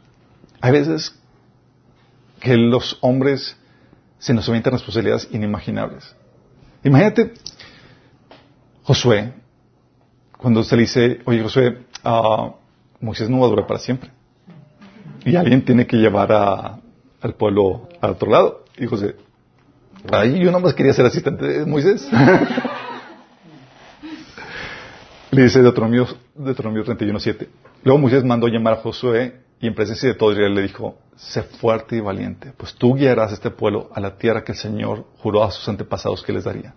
Hay veces que los hombres se nos avientan responsabilidades inimaginables. Imagínate Josué, cuando se le dice, oye Josué, uh, Moisés no va a durar para siempre. Y alguien tiene que llevar al pueblo al otro lado. Y José, Ahí yo nomás quería ser asistente de Moisés. Le dice Deuteronomio, Deuteronomio 31.7. Luego Moisés mandó llamar a Josué y en presencia de todo Israel le dijo, sé fuerte y valiente, pues tú guiarás a este pueblo a la tierra que el Señor juró a sus antepasados que les daría.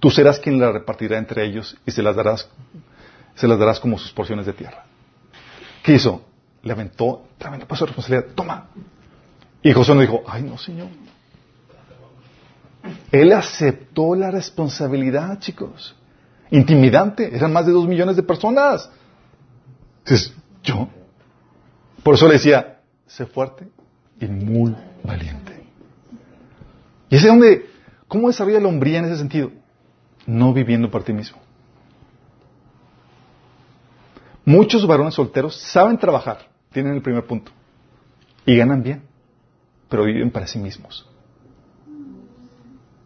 Tú serás quien la repartirá entre ellos y se las darás, se las darás como sus porciones de tierra. ¿Qué hizo? Le aventó tremendo paso de responsabilidad. Toma. Y Josué no dijo, ay no, Señor, él aceptó la responsabilidad, chicos. Intimidante. Eran más de dos millones de personas. Entonces, yo. Por eso le decía, sé fuerte y muy valiente. Y ese donde, ¿cómo desarrolla la hombría en ese sentido? No viviendo por ti mismo. Muchos varones solteros saben trabajar, tienen el primer punto, y ganan bien, pero viven para sí mismos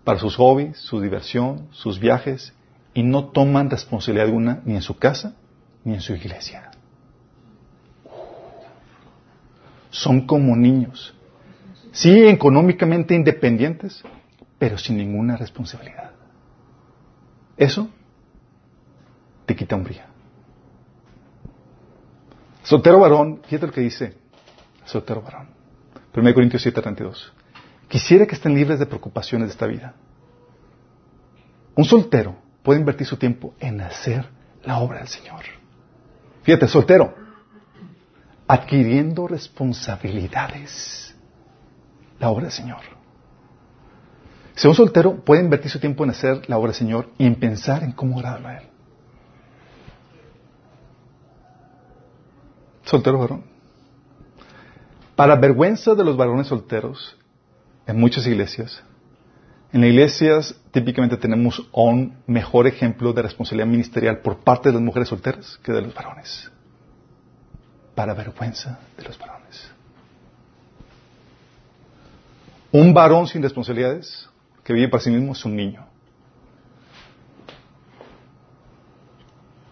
para sus hobbies, su diversión, sus viajes, y no toman responsabilidad alguna ni en su casa ni en su iglesia. son como niños. Sí, económicamente independientes, pero sin ninguna responsabilidad. Eso te quita hombría. Soltero varón, fíjate lo que dice, soltero varón. 1 Corintios 7, 32. Quisiera que estén libres de preocupaciones de esta vida. Un soltero puede invertir su tiempo en hacer la obra del Señor. Fíjate, soltero, adquiriendo responsabilidades. La obra del Señor. Si un soltero puede invertir su tiempo en hacer la obra del Señor y en pensar en cómo agradarlo a Él. Soltero varón. Para vergüenza de los varones solteros, en muchas iglesias, en las iglesias típicamente tenemos un mejor ejemplo de responsabilidad ministerial por parte de las mujeres solteras que de los varones. Para vergüenza de los varones. Un varón sin responsabilidades que vive para sí mismo es un niño.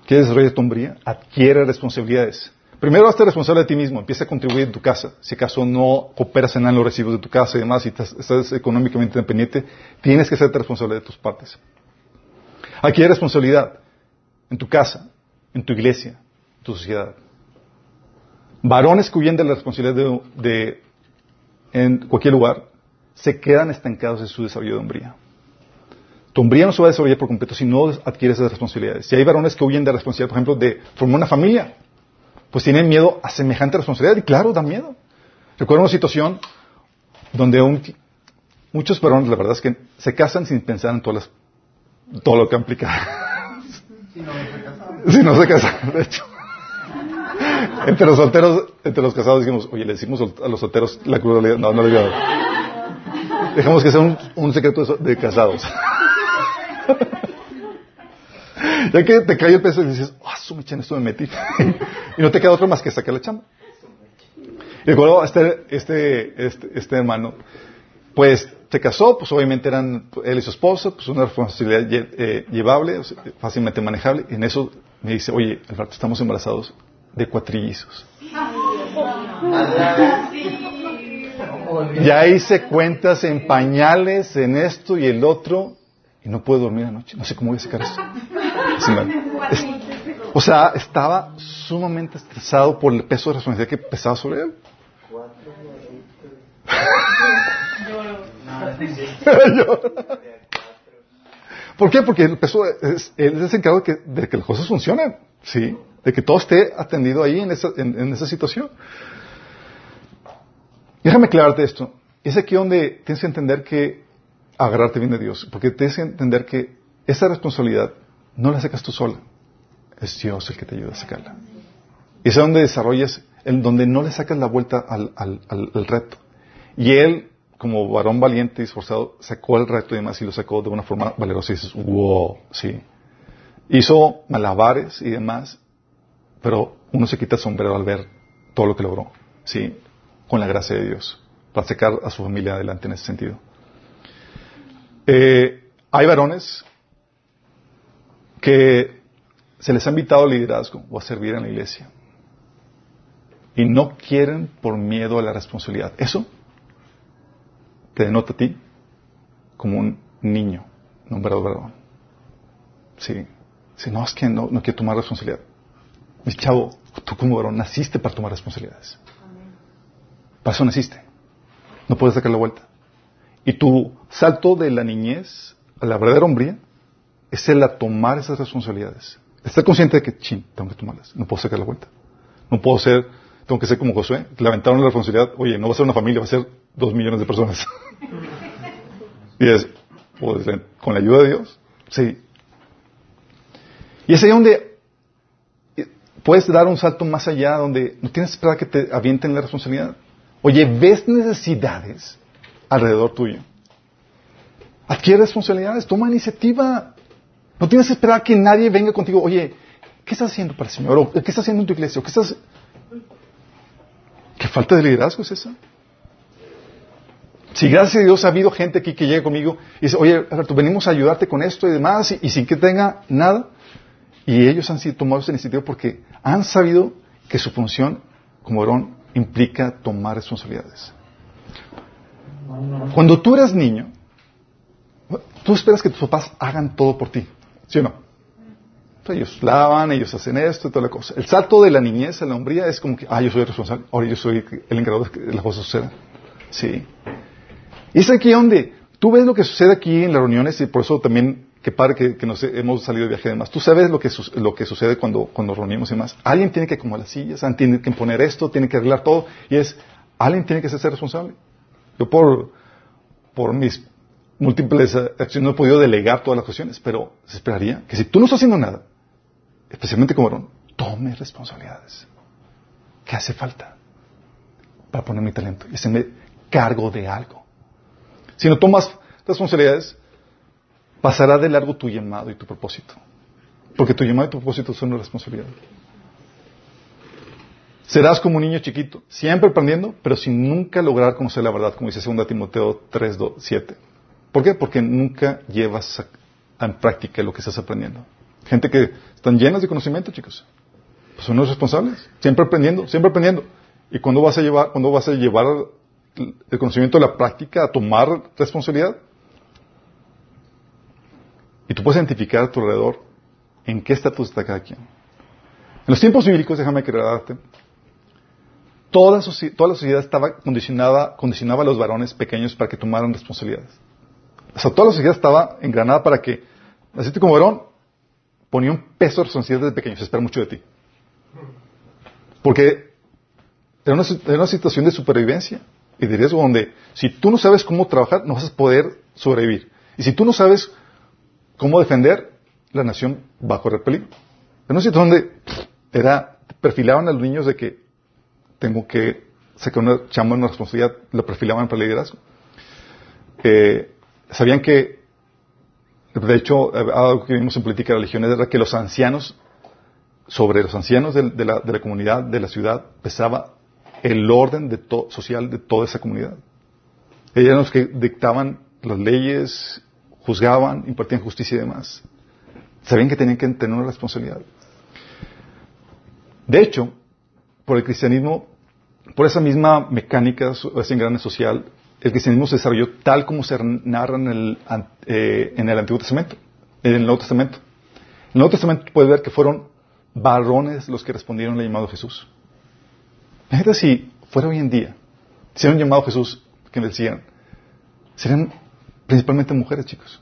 ¿Qué desarrolla tu hombría? Adquiere responsabilidades. Primero hazte responsable de ti mismo, empieza a contribuir en tu casa. Si acaso no cooperas en los recibos de tu casa y demás, y estás, económicamente independiente, tienes que serte responsable de tus partes. Aquí hay responsabilidad en tu casa, en tu iglesia, en tu sociedad. Varones que huyen de la responsabilidad de, en cualquier lugar se quedan estancados en su desarrollo de hombría. Tu hombría no se va a desarrollar por completo si no adquieres esas responsabilidades. Si hay varones que huyen de la responsabilidad, por ejemplo, de formar una familia, pues tienen miedo a semejante responsabilidad. Y claro, da miedo. Recuerdo una situación donde muchos varones, la verdad es que se casan sin pensar en todas todo lo que implica. Si no se casan. Si no se casan, de hecho. entre los solteros, entre los casados dijimos, oye, le decimos a los solteros la crueldad. No, no le digo. Dejamos que sea un, secreto de casados. ya que te cae el peso y dices, ah, su mecha, en esto me metí. Y no te queda otro más que sacar la chamba. Y recuerdo este, este, este, este, hermano, pues se casó, pues obviamente eran él y su esposa, pues una responsabilidad eh, llevable, fácilmente manejable. Y en eso me dice, oye, Alberto, estamos embarazados de cuatrillizos. Ya hice cuentas en pañales, en esto y el otro, y no puedo dormir anoche. No sé cómo voy a sacar esto. O sea, estaba sumamente estresado por el peso de responsabilidad que pesaba sobre él. ¿Por qué? Porque el peso es, él es encargado de que, las cosas funcionen, ¿sí? De que todo esté atendido ahí en esa, en esa situación. Déjame aclararte esto. Es aquí donde tienes que entender que agarrarte bien de Dios, porque tienes que entender que esa responsabilidad no la sacas tú sola, es Dios el que te ayuda a sacarla. Y es donde desarrollas, en donde no le sacas la vuelta al, reto. Y él, como varón valiente y esforzado, sacó el reto y demás y lo sacó de una forma valerosa y dices, wow, sí. Hizo malabares y demás, pero uno se quita el sombrero al ver todo lo que logró, sí, con la gracia de Dios, para sacar a su familia adelante en ese sentido. Eh, hay varones que se les ha invitado al liderazgo o a servir en la iglesia y no quieren por miedo a la responsabilidad. Eso te denota a ti como un niño, no un verdadero varón. Sí. Si no, es que no, no quiero tomar responsabilidad. Mi chavo, tú como varón naciste para tomar responsabilidades. Para eso naciste. No puedes sacar la vuelta. Y tu salto de la niñez a la verdadera hombría es el a tomar esas responsabilidades. Estar consciente de que, chin, tengo que tomarlas. No puedo sacar la vuelta. No puedo ser, tengo que ser como Josué, que le aventaron la responsabilidad. Oye, no va a ser una familia, va a ser dos millones de personas. y es, pues, con la ayuda de Dios, sí. Y es ahí donde puedes dar un salto más allá, donde no tienes que esperar que te avienten la responsabilidad. Oye, ves necesidades alrededor tuyo. Adquiere responsabilidades, toma iniciativa. No tienes que esperar que nadie venga contigo. Oye, ¿qué estás haciendo para el Señor? ¿O ¿Qué estás haciendo en tu iglesia? ¿O ¿Qué estás... ¿Qué falta de liderazgo es esa? Si gracias a Dios ha habido gente aquí que llega conmigo y dice, oye, Alberto, venimos a ayudarte con esto y demás, y, sin que tenga nada, y ellos han sido tomados esa iniciativa porque han sabido que su función como varón implica tomar responsabilidades. Cuando tú eras niño, tú esperas que tus papás hagan todo por ti, ¿sí o no? Ellos lavan, ellos hacen esto y toda la cosa. El salto de la niñez a la hombría es como que, ah, yo soy responsable, ahora yo soy el encargado de que las cosas sucedan. Sí. Y es aquí donde tú ves lo que sucede aquí en las reuniones y por eso también, que padre que, nos hemos salido de viaje y demás. Tú sabes lo que, lo que sucede cuando, cuando nos reunimos y demás. Alguien tiene que acomodar las sillas, alguien tiene que poner esto, tiene que arreglar todo y es, alguien tiene que ser responsable. Yo por, por mis múltiples acciones no he podido delegar todas las cuestiones, pero se esperaría que si tú no estás haciendo nada, especialmente como varón, tome responsabilidades. ¿Qué hace falta para poner mi talento y hacerme cargo de algo? Si no tomas responsabilidades, pasará de largo tu llamado y tu propósito. Porque tu llamado y tu propósito son una responsabilidad. Serás como un niño chiquito, siempre aprendiendo, pero sin nunca lograr conocer la verdad, como dice 2 Timoteo 3, 7. ¿Por qué? Porque nunca llevas en práctica lo que estás aprendiendo. Gente que están llenas de conocimiento, chicos. Pues son los responsables. Siempre aprendiendo, siempre aprendiendo. ¿Y cuándo vas a llevar, cuándo vas a llevar el conocimiento a la práctica, a tomar responsabilidad? Y tú puedes identificar a tu alrededor en qué estatus está cada quien. En los tiempos bíblicos, déjame aclararte, toda, la sociedad estaba condicionada, condicionaba a los varones pequeños para que tomaran responsabilidades. O sea, toda la sociedad estaba engranada para que, así como varón, ponía un peso de responsabilidad desde pequeño, se espera mucho de ti. Porque era una, era una, situación de supervivencia y de riesgo donde si tú no sabes cómo trabajar, no vas a poder sobrevivir. Y si tú no sabes cómo defender, la nación va a correr peligro. Era una situación donde era, perfilaban a los niños de que tengo que sacar una chamba, una responsabilidad, lo perfilaban para el liderazgo. Eh, sabían que, de hecho, algo que vimos en política de religiones era que los ancianos, sobre los ancianos de, la, comunidad, de la ciudad, pesaba el orden de social de toda esa comunidad. Ellos eran los que dictaban las leyes, juzgaban, impartían justicia y demás. Sabían que tenían que tener una responsabilidad. De hecho, por el cristianismo, por esa misma mecánica, ese engrane social, el cristianismo se desarrolló tal como se narra en el, eh, en el Antiguo Testamento, en el Nuevo Testamento. En el Nuevo Testamento puedes ver que fueron varones los que respondieron al llamado a Jesús. Imagínate si fuera hoy en día, si era un llamado a Jesús que me decían, serían principalmente mujeres, chicos.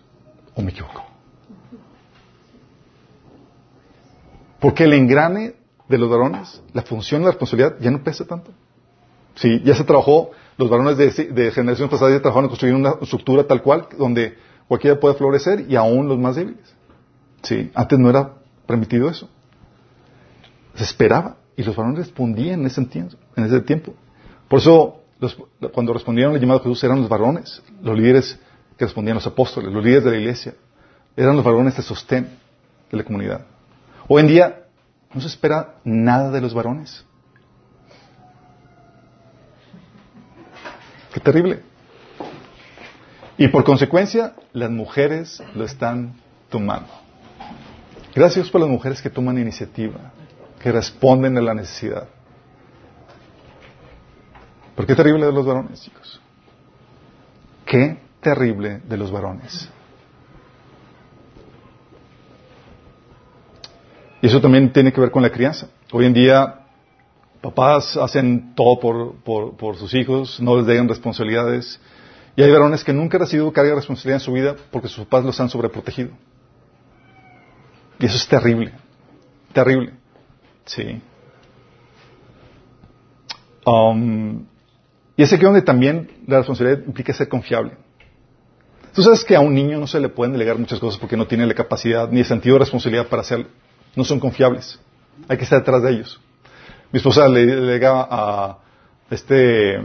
¿O me equivoco? Porque el engrane de los varones, la función, la responsabilidad ya no pesa tanto. Sí, ya se trabajó, los varones de, de generaciones pasadas trabajaron en construir una estructura tal cual, donde cualquiera puede florecer y aún los más débiles. Sí, antes no era permitido eso. Se esperaba y los varones respondían en ese tiempo. Por eso, cuando respondieron al llamado de Jesús eran los varones, los líderes que respondían, los apóstoles, los líderes de la iglesia. Eran los varones de sostén de la comunidad. Hoy en día no se espera nada de los varones. Qué terrible. Y por consecuencia, las mujeres lo están tomando. Gracias por las mujeres que toman iniciativa, que responden a la necesidad. ¿Por qué terrible de los varones, chicos? Qué terrible de los varones. Y eso también tiene que ver con la crianza. Hoy en día Papás hacen todo por, por, sus hijos, no les dejan responsabilidades. Y hay varones que nunca han recibido carga de responsabilidad en su vida porque sus papás los han sobreprotegido. Y eso es terrible. Terrible. Sí. Um, y es aquí donde también la responsabilidad implica ser confiable. Tú sabes que a un niño no se le pueden delegar muchas cosas porque no tiene la capacidad ni el sentido de responsabilidad para hacerlo. No son confiables. Hay que estar detrás de ellos. Mi esposa le delega a este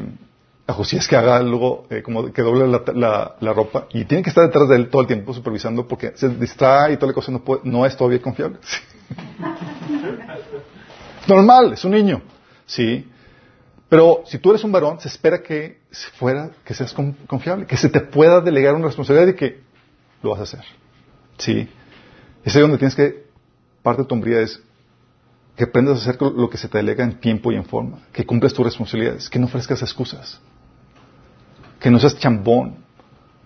a Josías que haga algo eh, como que doble la, la, ropa y tiene que estar detrás de él todo el tiempo supervisando porque se distrae y toda la cosa no, no es todavía confiable. Normal, es un niño, sí. Pero si tú eres un varón, se espera que fuera, que seas confiable, que se te pueda delegar una responsabilidad y que lo vas a hacer. Sí. Es donde tienes que, parte de tu hombría es que aprendas a hacer lo que se te delega en tiempo y en forma, que cumples tus responsabilidades, que no ofrezcas excusas, que no seas chambón,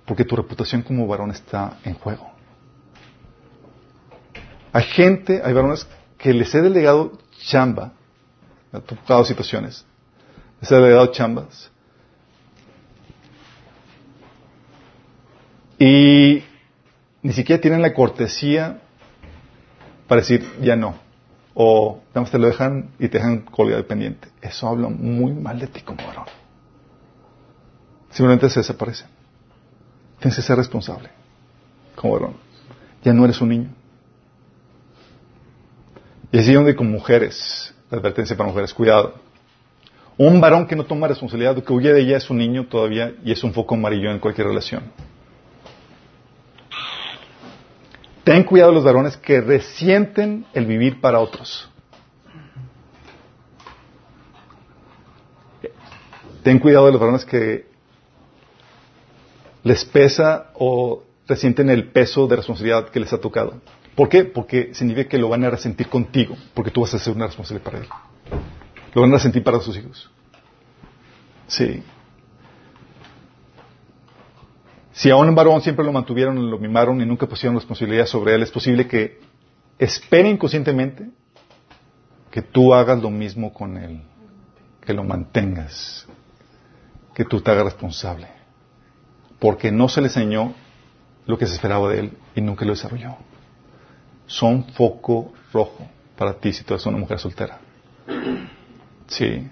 porque tu reputación como varón está en juego. Hay gente, hay varones que les he delegado chamba, me tocado situaciones, les he delegado chambas, y ni siquiera tienen la cortesía para decir ya no. O te lo dejan y te dejan colgado dependiente. Eso habla muy mal de ti como varón. Simplemente se desaparece. Tienes que ser responsable como varón. Ya no eres un niño. Y así donde con mujeres, la advertencia para mujeres, cuidado. Un varón que no toma responsabilidad, que huye de ella es un niño todavía y es un foco amarillo en cualquier relación. Ten cuidado los varones que resienten el vivir para otros. Ten cuidado de los varones que les pesa o resienten el peso de responsabilidad que les ha tocado. ¿Por qué? Porque significa que lo van a resentir contigo, porque tú vas a ser una responsable para él. Lo van a resentir para sus hijos. Sí. Si a un varón siempre lo mantuvieron, lo mimaron y nunca pusieron responsabilidad sobre él, es posible que espere inconscientemente que tú hagas lo mismo con él, que lo mantengas, que tú te hagas responsable, porque no se le enseñó lo que se esperaba de él y nunca lo desarrolló. Son foco rojo para ti si tú eres una mujer soltera. Sí.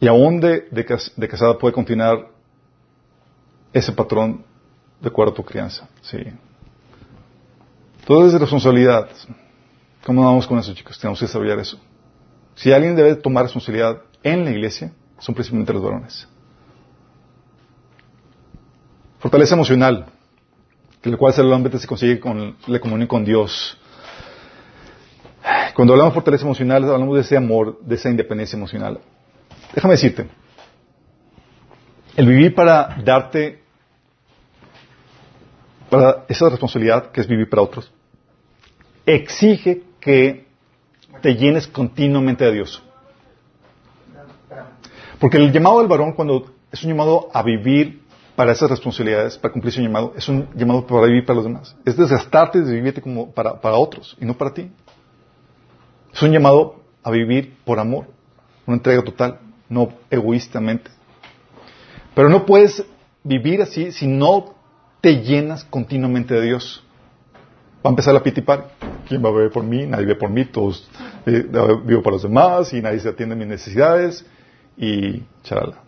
Y aún de, de casada puede continuar ese patrón de acuerdo a tu crianza. Sí. Todo es de responsabilidad. ¿Cómo vamos con eso, chicos? Tenemos que desarrollar eso. Si alguien debe tomar responsabilidad en la iglesia, son principalmente los varones. Fortaleza emocional, que el cual solamente se consigue con la comunión con Dios. Cuando hablamos de fortaleza emocional, hablamos de ese amor, de esa independencia emocional. Déjame decirte, el vivir para darte, para esa responsabilidad que es vivir para otros, exige que te llenes continuamente de Dios. Porque el llamado del varón, cuando es un llamado a vivir para esas responsabilidades, para cumplir su llamado, es un llamado para vivir para los demás. Es desgastarte de vivirte como para, para otros y no para ti. Es un llamado a vivir por amor, una entrega total, no egoístamente. Pero no puedes vivir así si no te llenas continuamente de Dios. Va a empezar la pitipar. ¿Quién va a ver por mí? Nadie ve por mí. Todos eh, vivo para los demás y nadie se atiende a mis necesidades. Y charala.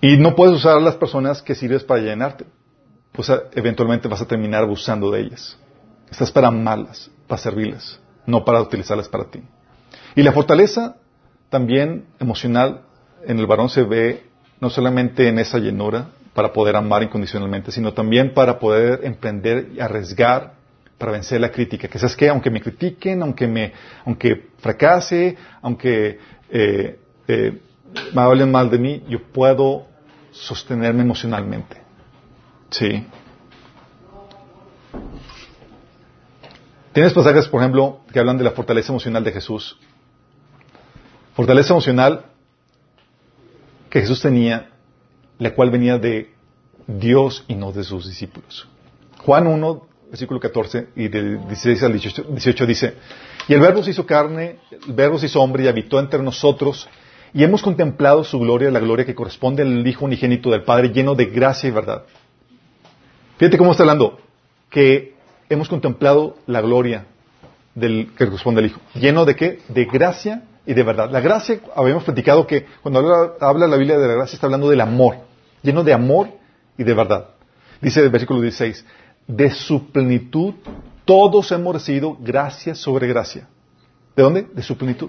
Y no puedes usar a las personas que sirves para llenarte. Pues eventualmente vas a terminar abusando de ellas. Estás para amarlas, para servirlas, no para utilizarlas para ti. Y la fortaleza también emocional en el varón se ve no solamente en esa llenura para poder amar incondicionalmente, sino también para poder emprender y arriesgar para vencer la crítica. Que sabes que aunque me critiquen, aunque me, aunque fracase, aunque eh, eh, me hablen mal de mí, yo puedo sostenerme emocionalmente. Sí. Tienes pasajes, por ejemplo, que hablan de la fortaleza emocional de Jesús. Fortaleza emocional que Jesús tenía, la cual venía de Dios y no de sus discípulos. Juan 1, versículo 14 y del 16 al 18, dice, y el verbo se hizo carne, el verbo se hizo hombre y habitó entre nosotros, y hemos contemplado su gloria, la gloria que corresponde al Hijo unigénito del Padre, lleno de gracia y verdad. Fíjate cómo está hablando, que hemos contemplado la gloria del, que corresponde al Hijo. ¿Lleno de qué? De gracia y de verdad. La gracia, habíamos platicado que cuando habla, la Biblia de la gracia está hablando del amor, lleno de amor y de verdad. Dice el versículo 16, de su plenitud todos hemos recibido gracia sobre gracia. ¿De dónde? De su plenitud.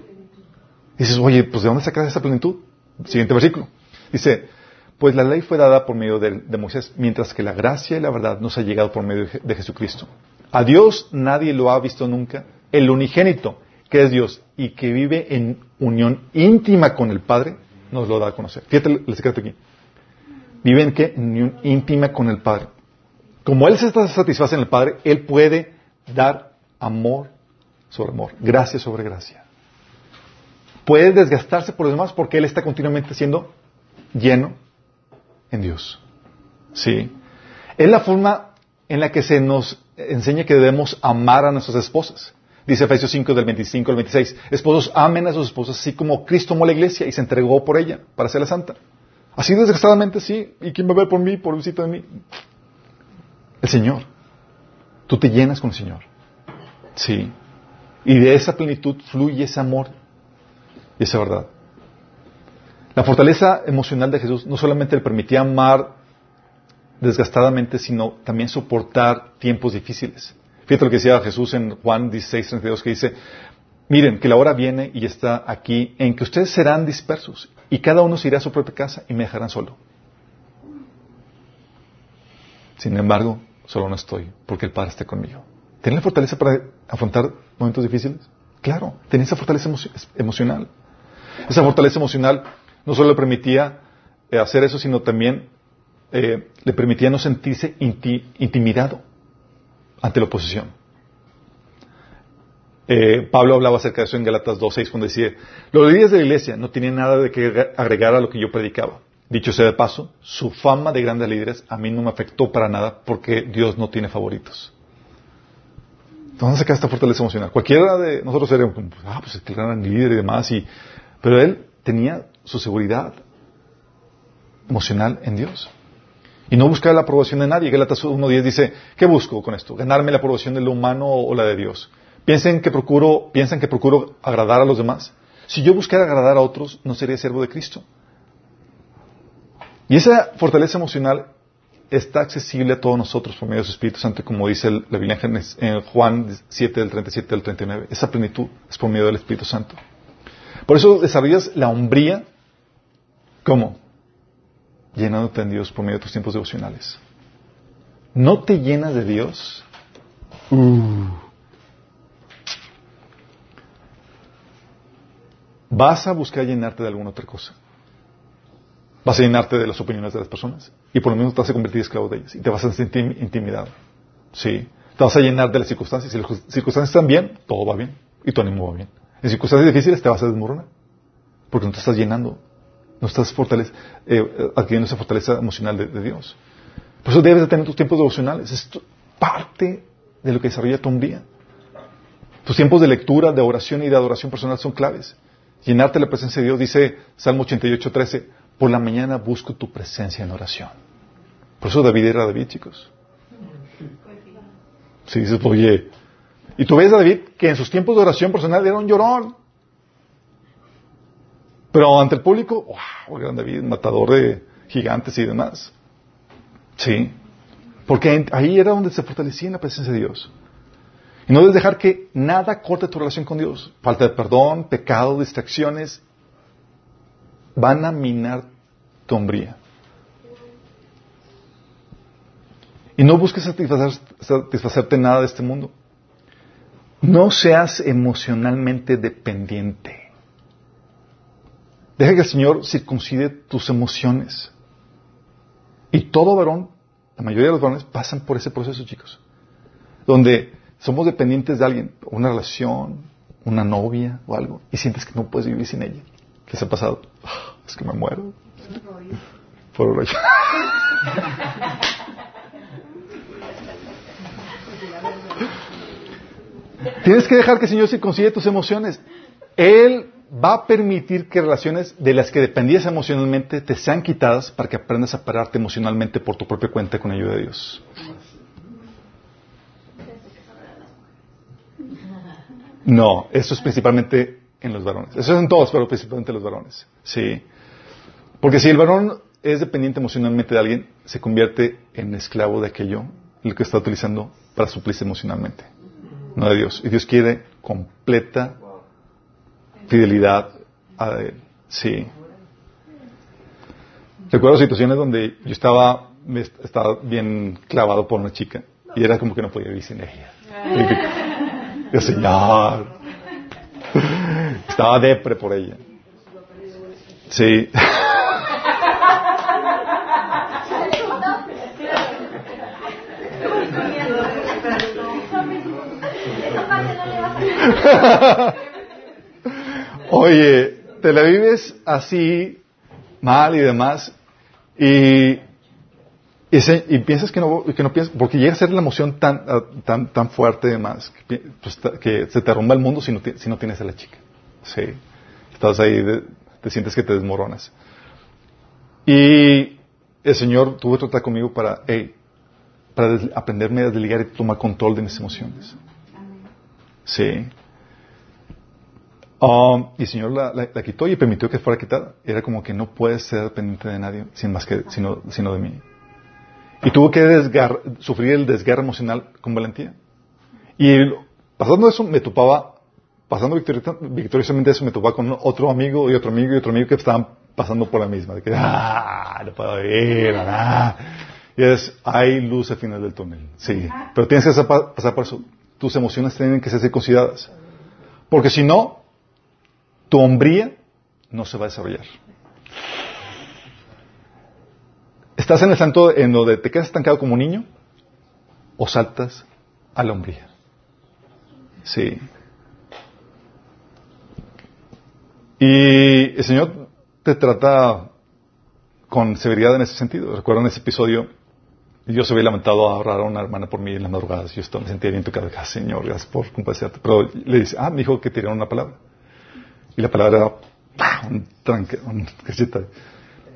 dices, oye, pues ¿de dónde sacas esa plenitud? Siguiente versículo. Dice, pues la ley fue dada por medio de, de, Moisés, mientras que la gracia y la verdad nos ha llegado por medio de Jesucristo. A Dios nadie lo ha visto nunca, el unigénito, que es Dios y que vive en unión íntima con el Padre, nos lo da a conocer. Fíjate el secreto aquí. Vive en qué? En unión íntima con el Padre. Como Él se está satisface en el Padre, Él puede dar amor sobre amor, gracia sobre gracia. Puede desgastarse por los demás porque Él está continuamente siendo lleno en Dios. Sí. Es la forma en la que se nos enseña que debemos amar a nuestras esposas. Dice Efesios 5 del 25 al 26. Esposos amen a sus esposas así como Cristo amó a la iglesia y se entregó por ella para hacerla santa. Así desgraciadamente sí. ¿Y quién va a ver por mí, por visita de mí? El Señor. Tú te llenas con el Señor. Sí. Y de esa plenitud fluye ese amor y esa verdad. La fortaleza emocional de Jesús no solamente le permitía amar desgastadamente, sino también soportar tiempos difíciles. Fíjate lo que decía Jesús en Juan 16, 32, que dice, miren, que la hora viene y está aquí en que ustedes serán dispersos y cada uno se irá a su propia casa y me dejarán solo. Sin embargo, solo no estoy porque el Padre está conmigo. ¿Tiene la fortaleza para afrontar momentos difíciles? Claro, tenía esa fortaleza emocional. Esa fortaleza emocional no solo le permitía eh, hacer eso, sino también eh, le permitía no sentirse intimidado ante la oposición. Eh, Pablo hablaba acerca de eso en Galatas 2.6 cuando decía, los líderes de la iglesia no tienen nada de que agregar a lo que yo predicaba. Dicho sea de paso, su fama de grandes líderes a mí no me afectó para nada porque Dios no tiene favoritos. ¿Dónde saca esta fortaleza emocional? Cualquiera de nosotros seríamos como, ah, pues el gran líder y demás, y, pero él tenía su seguridad emocional en Dios. Y no buscaba la aprobación de nadie. Galatas 1.10 dice, ¿qué busco con esto? ¿Ganarme la aprobación de lo humano o la de Dios? ¿Piensan que procuro, piensan que procuro agradar a los demás? Si yo buscara agradar a otros, no sería siervo de Cristo. Y esa fortaleza emocional está accesible a todos nosotros por medio de su Espíritu Santo, como dice la Biblia en Juan 7, del 37 al 39. Esa plenitud es por medio del Espíritu Santo. Por eso desarrollas la hombría, ¿cómo? Llenándote de Dios por medio de tus tiempos devocionales. ¿No te llenas de Dios? Uh. Vas a buscar llenarte de alguna otra cosa. Vas a llenarte de las opiniones de las personas. Y por lo menos te vas a convertir en esclavo de ellas. Y te vas a sentir intimidado. Sí. Te vas a llenar de las circunstancias. Si las circunstancias están bien, todo va bien. Y tu ánimo va bien. En circunstancias difíciles te vas a desmoronar. Porque no te estás llenando no estás eh, adquiriendo esa fortaleza emocional de, Dios. Por eso debes de tener tus tiempos devocionales. Es parte de lo que desarrolla tu día. Tus tiempos de lectura, de oración y de adoración personal son claves. Llenarte la presencia de Dios, dice Salmo 88, 13, por la mañana busco tu presencia en oración. Por eso David era David, chicos. Si dices, oye, y tú ves a David que en sus tiempos de oración personal era un llorón. Pero ante el público, wow, gran David, matador de gigantes y demás. Sí. Porque ahí era donde se fortalecía en la presencia de Dios. Y no debes dejar que nada corte tu relación con Dios. Falta de perdón, pecado, distracciones, van a minar tu hombría. Y no busques satisfacerte nada de este mundo. No seas emocionalmente dependiente. Deja que el Señor circuncide tus emociones. Y todo varón, la mayoría de los varones, pasan por ese proceso, chicos. Donde somos dependientes de alguien, una relación, una novia o algo, y sientes que no puedes vivir sin ella. ¿Qué se ha pasado? Ah, es que me muero. Por Tienes que dejar que el Señor circuncide tus emociones. Él va a permitir que relaciones de las que dependías emocionalmente te sean quitadas para que aprendas a pararte emocionalmente por tu propia cuenta con ayuda de Dios. No, eso es principalmente en los varones. Eso es en todos, pero principalmente en los varones. Sí. Porque si el varón es dependiente emocionalmente de alguien, se convierte en esclavo de aquello, lo que está utilizando para suplirse emocionalmente. No de Dios. Y Dios quiere completa fidelidad a Él. Sí. Recuerdo situaciones donde yo estaba, estaba bien clavado por una chica y era como que no podía vivir sin ella. Y yo, Señor, estaba depre por ella. Sí. Oye, te la vives así, mal y demás, y, y, piensas que no, que no piensas, porque llega a ser la emoción tan, tan, tan fuerte y demás, que, pues, que se te rompa el mundo si no, si no tienes a la chica. Sí. Estás ahí, te sientes que te desmoronas. Y el Señor tuvo que tratar conmigo para, hey, para aprenderme a desligar y tomar control de mis emociones. Sí. Um, y el Señor la, quitó y permitió que fuera quitada. Era como que no puedes ser dependiente de nadie sin más que, sino, sino de mí. Y tuvo que sufrir el desgarro emocional con valentía. Y pasando eso, me topaba, pasando victoriosamente eso, me topaba con otro amigo y otro amigo y otro amigo que estaban pasando por la misma. De que, ah, no puedo ir, nada. Y es, hay luz al final del túnel. Sí. Pero tienes que pasar por eso. Tus emociones tienen que ser circuncidadas. Porque si no, tu hombría no se va a desarrollar. ¿Estás en el santo en donde te quedas estancado como niño o saltas a la hombría? Sí. Y el Señor te trata con severidad en ese sentido. Recuerdo en ese episodio, yo se había lamentado a ahorrar a una hermana por mí en las madrugadas. Yo me sentía bien tocado. Ah, Señor, gracias por compadecerte. Pero le dice, ah, me dijo que tirara una palabra. Y la palabra era un tranque, un cacheta.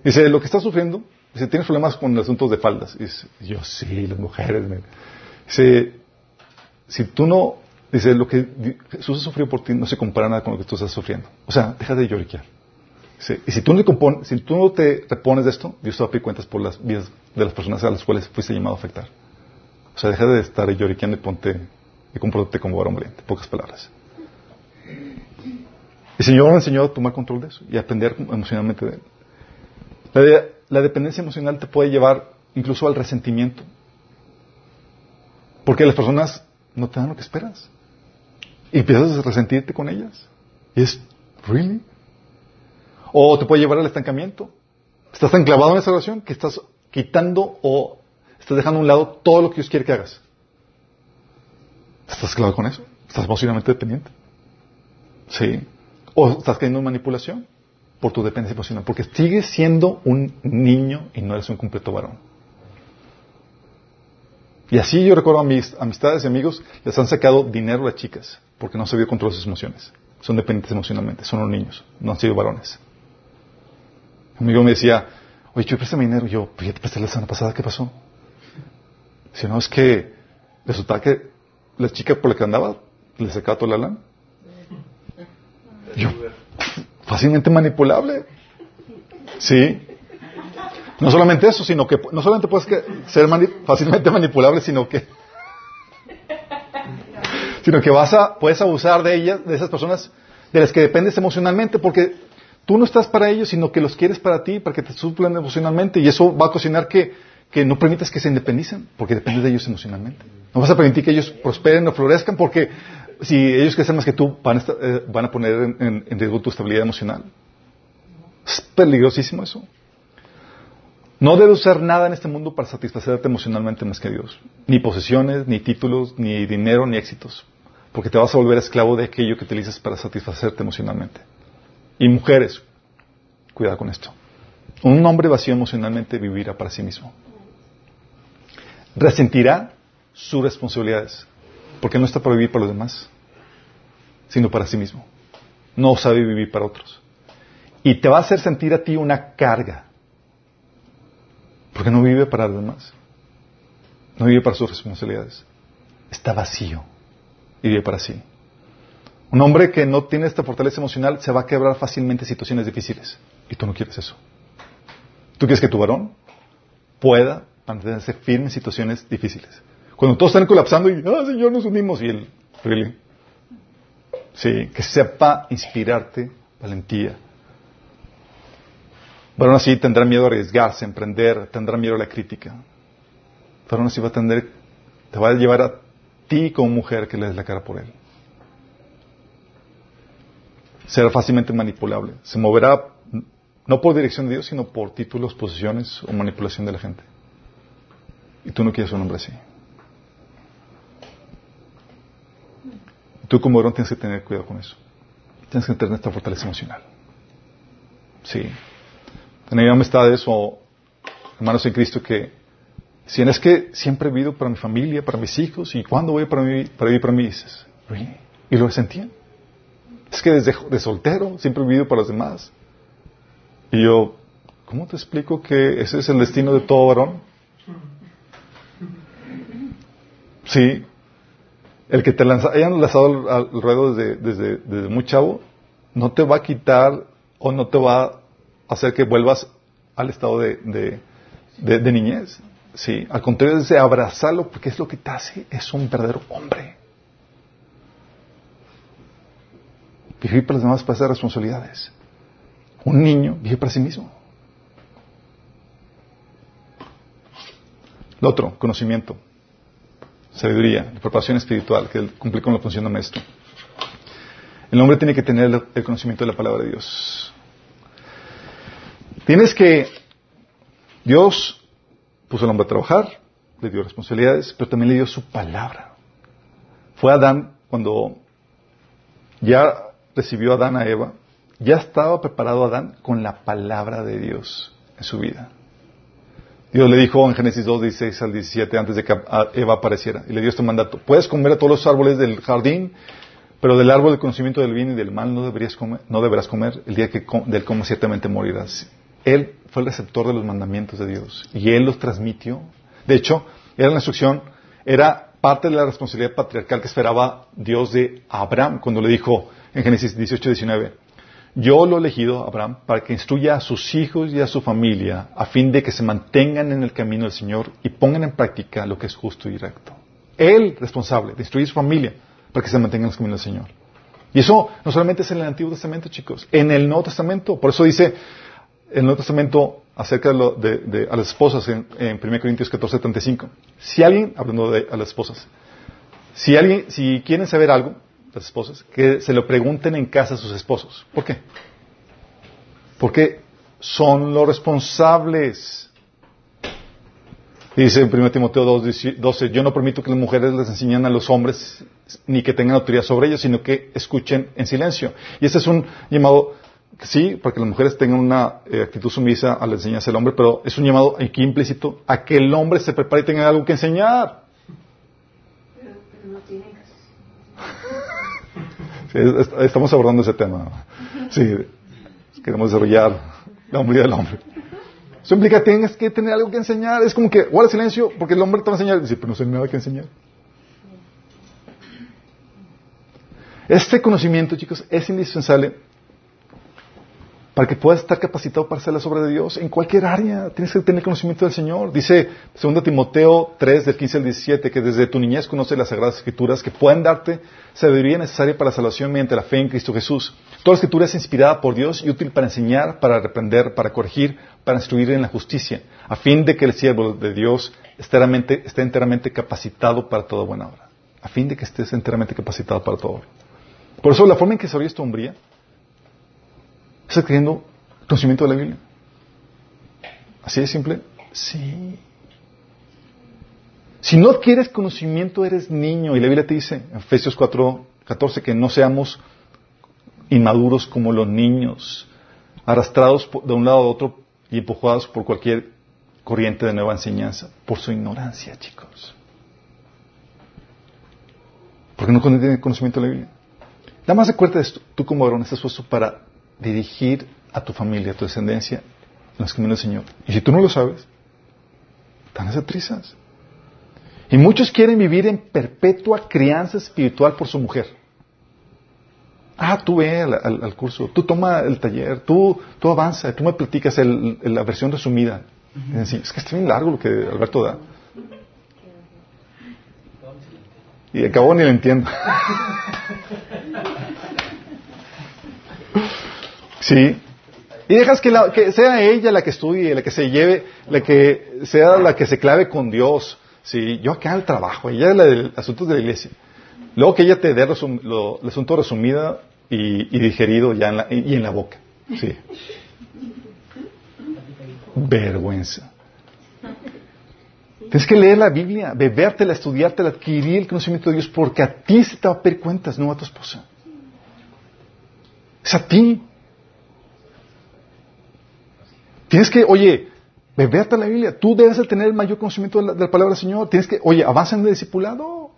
Dice, lo que estás sufriendo, dice, tienes problemas con asuntos de faldas. Dice, yo sí, las mujeres. Dice, si tú no, dice, lo que Jesús sufrió por ti no se compara nada con lo que tú estás sufriendo. O sea, deja de lloriquear. y si tú, no si tú no te repones de esto, Dios te va a pedir cuentas por las vidas de las personas a las cuales fuiste llamado a afectar. O sea, deja de estar lloriqueando y ponte y compórtate como varón valiente. Pocas palabras. El Señor me enseñó a tomar control de eso y aprender emocionalmente de él. La, dependencia emocional te puede llevar incluso al resentimiento. Porque las personas no te dan lo que esperas. Y empiezas a resentirte con ellas. Y es, ¿really? O te puede llevar al estancamiento. Estás tan clavado en esa relación que estás quitando o estás dejando a un lado todo lo que Dios quiere que hagas. ¿Estás clavado con eso? ¿Estás emocionalmente dependiente? Sí. O estás cayendo en manipulación por tu dependencia emocional, porque sigues siendo un niño y no eres un completo varón. Y así yo recuerdo a mis amistades y amigos, les han sacado dinero a las chicas, porque no se vio control de sus emociones. Son dependientes emocionalmente, son los niños, no han sido varones. Un amigo me decía, oye, yo préstame dinero. Yo, pues ya te presté la semana pasada, ¿qué pasó? Si no, es que resulta que la chica por la que andaba le sacaba toda la lana. Fácilmente manipulable. Sí. No solamente eso, sino que no solamente puedes ser fácilmente manipulable, sino que sino que vas a puedes abusar de ellas, de esas personas de las que dependes emocionalmente, porque tú no estás para ellos, sino que los quieres para ti, para que te suplan emocionalmente, y eso va a cocinar que, que no permitas que se independicen, porque dependes de ellos emocionalmente. No vas a permitir que ellos prosperen o florezcan, porque si ellos crecen más que tú, van a, eh, van a poner en, riesgo tu estabilidad emocional. Es peligrosísimo eso. No debes usar nada en este mundo para satisfacerte emocionalmente más que Dios. Ni posesiones, ni títulos, ni dinero, ni éxitos. Porque te vas a volver esclavo de aquello que utilizas para satisfacerte emocionalmente. Y mujeres, cuidado con esto. Un hombre vacío emocionalmente vivirá para sí mismo. Resentirá sus responsabilidades porque no está para vivir para los demás, sino para sí mismo. No sabe vivir para otros. Y te va a hacer sentir a ti una carga, porque no vive para los demás. No vive para sus responsabilidades. Está vacío y vive para sí. Un hombre que no tiene esta fortaleza emocional se va a quebrar fácilmente en situaciones difíciles. Y tú no quieres eso. Tú quieres que tu varón pueda mantenerse firme en situaciones difíciles. Cuando todos están colapsando y, ah, Señor, nos unimos. Y él, really? Sí, que sepa inspirarte valentía. Pero aún así tendrá miedo a arriesgarse, a emprender, tendrá miedo a la crítica. Pero aún así va a tener, te va a llevar a ti como mujer que le des la cara por él. Será fácilmente manipulable. Se moverá no por dirección de Dios, sino por títulos, posiciones o manipulación de la gente. Y tú no quieres un hombre así. Tú como varón tienes que tener cuidado con eso. Tienes que tener esta fortaleza emocional. Sí. Tener amistades o hermanos en Cristo que si es que siempre he vivido para mi familia, para mis hijos, y cuando voy para, mí, para vivir para mí, dices, y lo sentían. Es que desde de soltero siempre he vivido para los demás. Y yo, ¿cómo te explico que ese es el destino de todo varón? Sí. El que te lanza, hayan lanzado al, ruedo desde, desde, desde, muy chavo, no te va a quitar o no te va a hacer que vuelvas al estado de, de niñez. Sí, al contrario es abrazarlo porque es lo que te hace, es un verdadero hombre. Vivir para los demás para hacer responsabilidades. Un niño vive para sí mismo. Lo otro, conocimiento, sabiduría, preparación espiritual, que cumple con la función de maestro. El hombre tiene que tener el conocimiento de la palabra de Dios. Tienes que, Dios puso al hombre a trabajar, le dio responsabilidades, pero también le dio su palabra. Fue Adán cuando ya recibió a Adán a Eva, ya estaba preparado Adán con la palabra de Dios en su vida. Dios le dijo en Génesis 2, 16 al 17, antes de que Eva apareciera, y le dio este mandato, puedes comer a todos los árboles del jardín, pero del árbol del conocimiento del bien y del mal no, deberías comer, no deberás comer, el día que del comas ciertamente morirás. Él fue el receptor de los mandamientos de Dios y él los transmitió. De hecho, era la instrucción, era parte de la responsabilidad patriarcal que esperaba Dios de Abraham cuando le dijo en Génesis 18, 19, yo lo he elegido, Abraham, para que instruya a sus hijos y a su familia a fin de que se mantengan en el camino del Señor y pongan en práctica lo que es justo y recto. Él responsable de instruir a su familia para que se mantengan en el camino del Señor. Y eso no solamente es en el Antiguo Testamento, chicos, en el Nuevo Testamento. Por eso dice, el Nuevo Testamento acerca de, a las esposas en, 1 Corintios 14, 35. Si alguien, hablando de a las esposas, si alguien, si quieren saber algo, las esposas, que se lo pregunten en casa a sus esposos. ¿Por qué? Porque son los responsables. Dice en 1 Timoteo 2, 12, yo no permito que las mujeres les enseñen a los hombres ni que tengan autoridad sobre ellos, sino que escuchen en silencio. Y este es un llamado sí, para que las mujeres tengan una eh, actitud sumisa a la enseñanza del hombre, pero es un llamado aquí implícito a que el hombre se prepare y tenga algo que enseñar. Pero, no estamos abordando ese tema. Sí, queremos desarrollar la humanidad del hombre. Eso implica que tienes que tener algo que enseñar. Es como que guarda silencio porque el hombre te va a enseñar. Dice, pero no sé nada que enseñar. Este conocimiento, chicos, es indispensable para que puedas estar capacitado para hacer la obra de Dios en cualquier área. Tienes que tener conocimiento del Señor. Dice 2 Timoteo 3, del 15 al 17, que desde tu niñez conoces las Sagradas Escrituras que pueden darte sabiduría necesaria para la salvación mediante la fe en Cristo Jesús. Toda la Escritura es inspirada por Dios y útil para enseñar, para reprender, para corregir, para instruir en la justicia, a fin de que el siervo de Dios esté enteramente, capacitado para toda buena obra. A fin de que estés enteramente capacitado para toda obra. Por eso la forma en que se esta hombría ¿Estás creyendo conocimiento de la Biblia? ¿Así de simple? Sí. Si no adquieres conocimiento, eres niño. Y la Biblia te dice, en Efesios 4, 14, que no seamos inmaduros como los niños, arrastrados de un lado a otro y empujados por cualquier corriente de nueva enseñanza, por su ignorancia, chicos. Porque no tienen conocimiento de la Biblia. Nada más recuerda esto, tú como varón estás puesto para dirigir a tu familia, a tu descendencia, en los caminos del Señor. Y si tú no lo sabes, están trizas. Y muchos quieren vivir en perpetua crianza espiritual por su mujer. Ah, tú ve al, curso, tú toma el taller, tú, tú avanza, tú me platicas la versión resumida. es, es que está bien largo lo que Alberto da. Y acabo ni lo entiendo. Sí. Y dejas que, que, sea ella la que estudie, la que se lleve, la que sea la que se clave con Dios. Sí, yo acá el trabajo, ella es la de asuntos de la iglesia. Luego que ella te dé el asunto resumido y, digerido ya en la, y en la boca. Sí. Vergüenza. Tienes que leer la Biblia, bebértela, estudiártela, adquirir el conocimiento de Dios, porque a ti se te va a pedir cuentas, no a tu esposa. Es a ti. Tienes que, oye, beberte la Biblia. Tú debes de tener el mayor conocimiento de la, palabra del Señor. Tienes que, oye, avanza en el discipulado.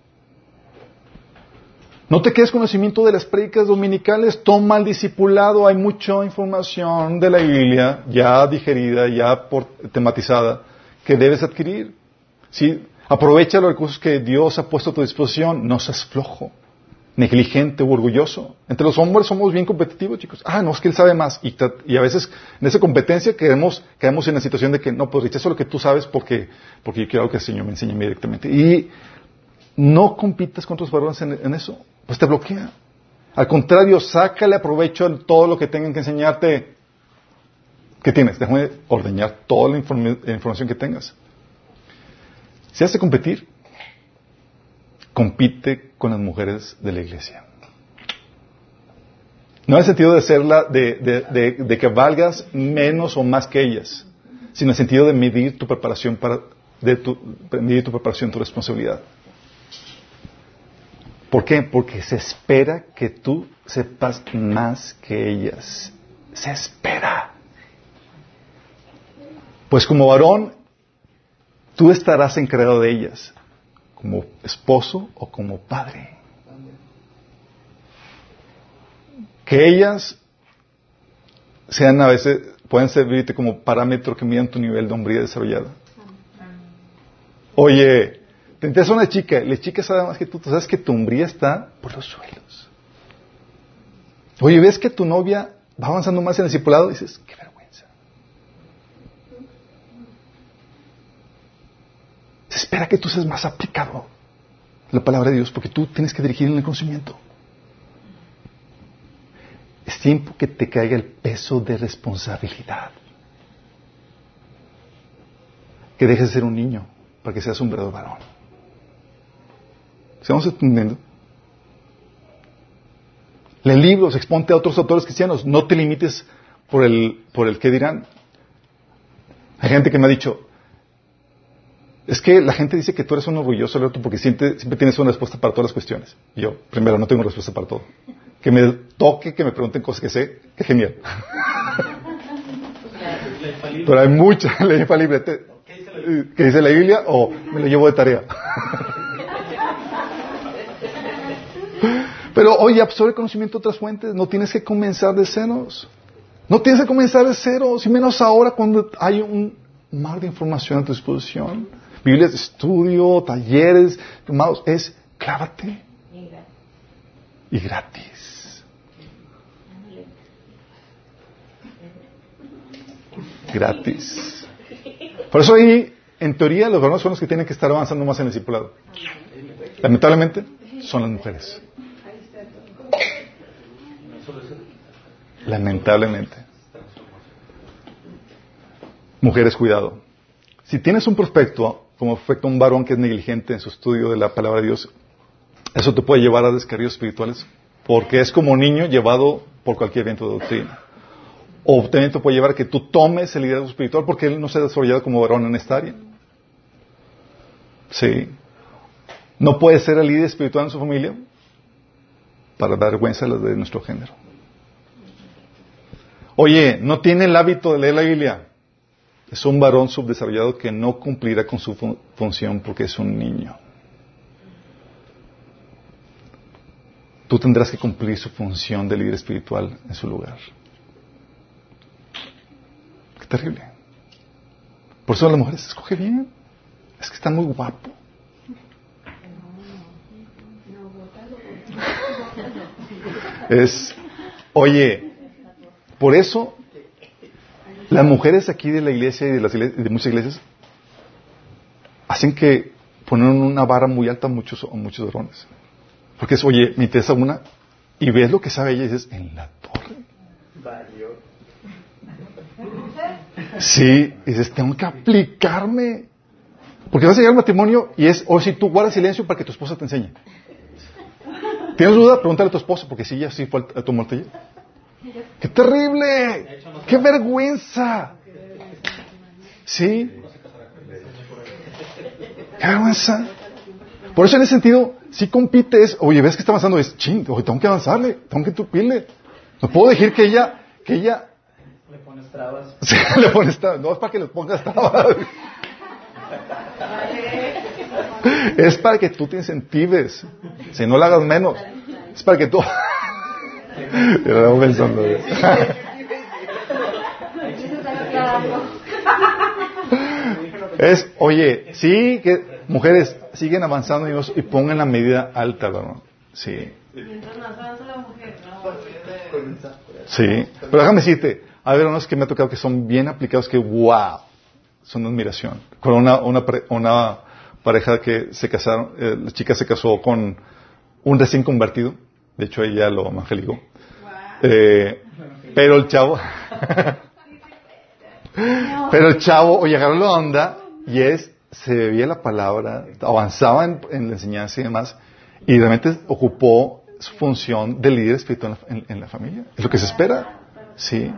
No te quedes conocimiento de las prédicas dominicales, toma el discipulado, hay mucha información de la Biblia ya digerida, ya tematizada, que debes adquirir. ¿Sí? Aprovecha los recursos que Dios ha puesto a tu disposición, no seas flojo negligente o orgulloso. Entre los hombres somos bien competitivos, chicos. Ah, no, es que él sabe más. Y, a veces en esa competencia quedamos, quedamos en la situación de que no, pues rechazo lo que tú sabes porque, porque yo quiero que el Señor me enseñe directamente. Y no compitas con otros varones en, eso, pues te bloquea. Al contrario, sácale aprovecho en todo lo que tengan que enseñarte. ¿Qué tienes? Déjame ordeñar toda la, la información que tengas. Si has de competir, compite con las mujeres de la iglesia. No en el sentido de serla, de, que valgas menos o más que ellas, sino en el sentido de medir tu preparación para, de tu, medir tu preparación, tu responsabilidad. ¿Por qué? Porque se espera que tú sepas más que ellas. Se espera. Pues como varón, tú estarás encargado de ellas como esposo o como padre. Que ellas sean a veces, pueden servirte como parámetro que midan tu nivel de hombría desarrollada. Oye, te interesa una chica, la chica sabe más que tú, tú sabes que tu hombría está por los suelos. Oye, ves que tu novia va avanzando más en el discipulado dices, qué vergüenza. Se espera que tú seas más aplicado la palabra de Dios porque tú tienes que dirigir en el conocimiento. Es tiempo que te caiga el peso de responsabilidad. Que dejes de ser un niño para que seas un verdadero varón. ¿Estamos entendiendo? Lee libros, exponte a otros autores cristianos. No te limites por el, por el que dirán. Hay gente que me ha dicho, es que la gente dice que tú eres un orgulloso, otro porque siempre, siempre tienes una respuesta para todas las cuestiones. Yo, primero, no tengo respuesta para todo. Que me toque, que me pregunten cosas que sé, qué genial. Pero hay mucha ley infalible. ¿Qué dice la Biblia? O me lo llevo de tarea. Pero oye, absorbe conocimiento de otras fuentes. No tienes que comenzar de ceros. No tienes que comenzar de cero, y menos ahora cuando hay un mar de información a tu disposición. Biblias de estudio, talleres, amados, es clávate. Y gratis. Gratis. Por eso ahí, en teoría, los varones son los que tienen que estar avanzando más en el discipulado. Lamentablemente, son las mujeres. Lamentablemente. Mujeres, cuidado. Si tienes un prospecto como afecta un varón que es negligente en su estudio de la palabra de Dios, eso te puede llevar a descarrios espirituales, porque es como un niño llevado por cualquier viento de doctrina. O también te puede llevar a que tú tomes el liderazgo espiritual porque él no se ha desarrollado como varón en esta área. Sí. No puede ser el líder espiritual en su familia para dar vergüenza a los de nuestro género. Oye, no tiene el hábito de leer la Biblia. Es un varón subdesarrollado que no cumplirá con su función porque es un niño. Tú tendrás que cumplir su función de líder espiritual en su lugar. Qué terrible. Por eso las mujeres se escoge bien. Es que está muy guapo. Es, oye, por eso las mujeres aquí de la iglesia y de, las de muchas iglesias hacen que ponen una vara muy alta a muchos, muchos varones. Porque es, oye, me interesa una y ves lo que sabe ella y dices, en la torre. Sí, y dices, tengo que aplicarme. Porque vas a llegar al matrimonio y es, o si tú guardas silencio para que tu esposa te enseñe. ¿Tienes duda? Pregúntale a tu esposa, porque si ella sí fue a tomar taller. ¡Qué terrible! ¡Qué vergüenza! ¿Sí? ¡Qué vergüenza! Por eso en ese sentido, si compites, oye, ves que está avanzando, es ching, oye, tengo que avanzarle, tengo que tupirle. No puedo decir que ella, que ella... Le pones trabas. Sí, le pones trabas. No es para que le pongas trabas. es para que tú te incentives. Si no la hagas menos. Es para que tú... Pensando. Es, oye, sí, que mujeres siguen avanzando Dios, y pongan la medida alta, ¿verdad? Sí. Sí. Pero déjame decirte, hay unos que me ha tocado que son bien aplicados que, wow, son de admiración. Con una, una, una pareja que se casaron, eh, la chica se casó con un recién convertido. De hecho, ella lo evangelizó. Eh, pero el chavo, pero el chavo, oye, agarró la onda y es, se bebía la palabra, avanzaba en, la enseñanza y demás, y realmente ocupó su función de líder espiritual en, la familia. Es lo que se espera. Sí.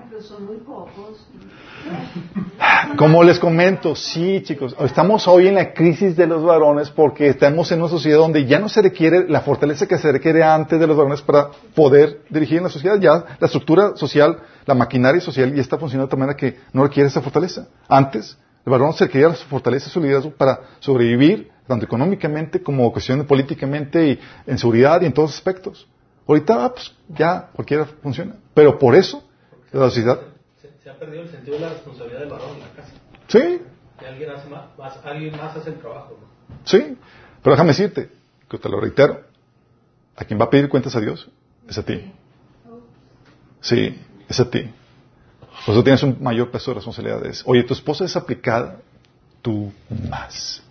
Como les comento, sí, chicos, estamos hoy en la crisis de los varones porque estamos en una sociedad donde ya no se requiere la fortaleza que se requiere antes de los varones para poder dirigir en la sociedad. Ya la estructura social, la maquinaria social ya está funcionando de tal manera que no requiere esa fortaleza. Antes, el varón se requería su fortaleza, su liderazgo para sobrevivir, tanto económicamente como cuestión políticamente y en seguridad y en todos aspectos. Ahorita, ah, pues, ya cualquiera funciona. Pero por eso, la sociedad se, ha perdido el sentido de la responsabilidad del varón en la casa. Sí. Que alguien, hace más, alguien más hace el trabajo. Sí. Pero déjame decirte, que te lo reitero, a quien va a pedir cuentas a Dios es a ti. Sí, es a ti. Por eso tienes un mayor peso de responsabilidades. Oye, tu esposa es aplicada, tú más.